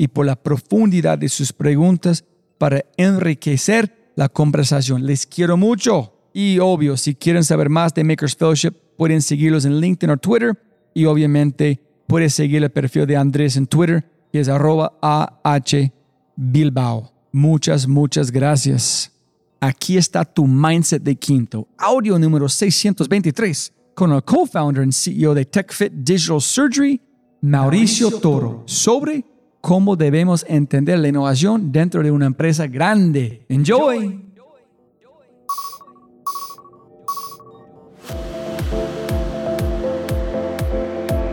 Speaker 1: y por la profundidad de sus preguntas para enriquecer la conversación. Les quiero mucho. Y obvio, si quieren saber más de Makers Fellowship, pueden seguirlos en LinkedIn o Twitter. Y obviamente puedes seguir el perfil de Andrés en Twitter, que es arroba AH Bilbao. Muchas, muchas gracias. Aquí está tu mindset de quinto, audio número 623, con el co-founder y CEO de TechFit Digital Surgery, Mauricio Toro, sobre cómo debemos entender la innovación dentro de una empresa grande. Enjoy.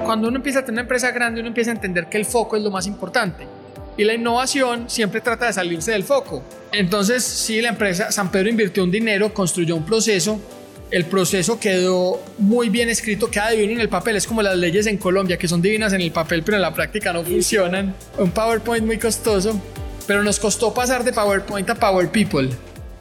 Speaker 11: Cuando uno empieza a tener una empresa grande, uno empieza a entender que el foco es lo más importante. Y la innovación siempre trata de salirse del foco. Entonces, si la empresa San Pedro invirtió un dinero, construyó un proceso, el proceso quedó muy bien escrito, queda divino en el papel. Es como las leyes en Colombia, que son divinas en el papel, pero en la práctica no funcionan. Un PowerPoint muy costoso, pero nos costó pasar de PowerPoint a Power People.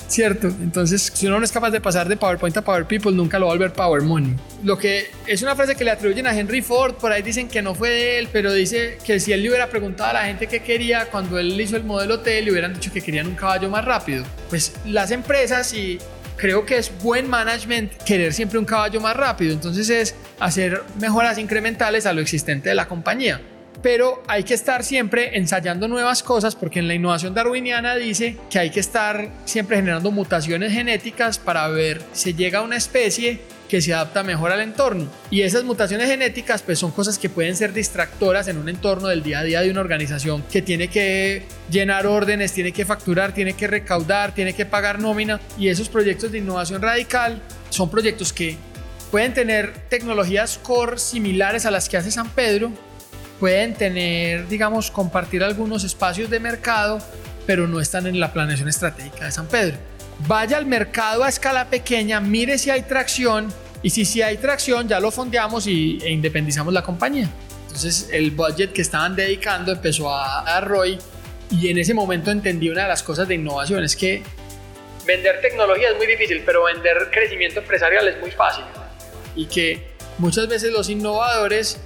Speaker 11: ¿Cierto? Entonces, si uno no es capaz de pasar de PowerPoint a Power People, nunca lo va a volver Power Money. Lo que es una frase que le atribuyen a Henry Ford, por ahí dicen que no fue él, pero dice que si él le hubiera preguntado a la gente qué quería cuando él hizo el modelo T, le hubieran dicho que querían un caballo más rápido. Pues las empresas y creo que es buen management querer siempre un caballo más rápido. Entonces es hacer mejoras incrementales a lo existente de la compañía pero hay que estar siempre ensayando nuevas cosas porque en la innovación darwiniana dice que hay que estar siempre generando mutaciones genéticas para ver si llega a una especie que se adapta mejor al entorno. Y esas mutaciones genéticas pues son cosas que pueden ser distractoras en un entorno del día a día de una organización que tiene que llenar órdenes, tiene que facturar, tiene que recaudar, tiene que pagar nómina y esos proyectos de innovación radical son proyectos que pueden tener tecnologías core similares a las que hace San Pedro, pueden tener, digamos, compartir algunos espacios de mercado, pero no están en la planeación estratégica de San Pedro. Vaya al mercado a escala pequeña, mire si hay tracción y si sí hay tracción ya lo fondeamos y, e independizamos la compañía. Entonces el budget que estaban dedicando empezó a dar ROI y en ese momento entendí una de las cosas de innovación, es que vender tecnología es muy difícil, pero vender crecimiento empresarial es muy fácil. Y que muchas veces los innovadores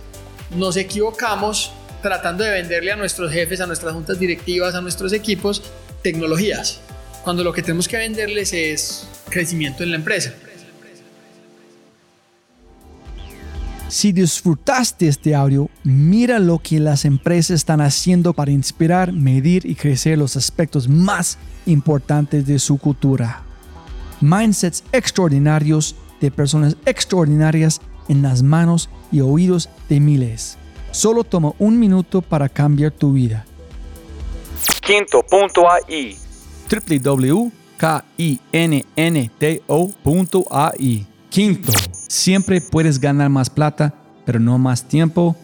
Speaker 11: nos equivocamos tratando de venderle a nuestros jefes, a nuestras juntas directivas, a nuestros equipos tecnologías, cuando lo que tenemos que venderles es crecimiento en la empresa.
Speaker 1: Si disfrutaste este audio, mira lo que las empresas están haciendo para inspirar, medir y crecer los aspectos más importantes de su cultura. Mindsets extraordinarios de personas extraordinarias en las manos y oídos de miles. Solo toma un minuto para cambiar tu vida.
Speaker 12: Quinto.ai
Speaker 1: www.kinnto.ai Quinto, siempre puedes ganar más plata, pero no más tiempo.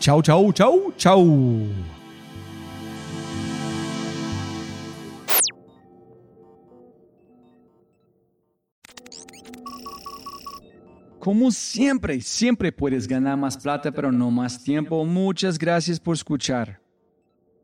Speaker 1: Chau, chau, chau, chau. Como siempre, siempre puedes ganar más plata, pero no más tiempo. Muchas gracias por escuchar.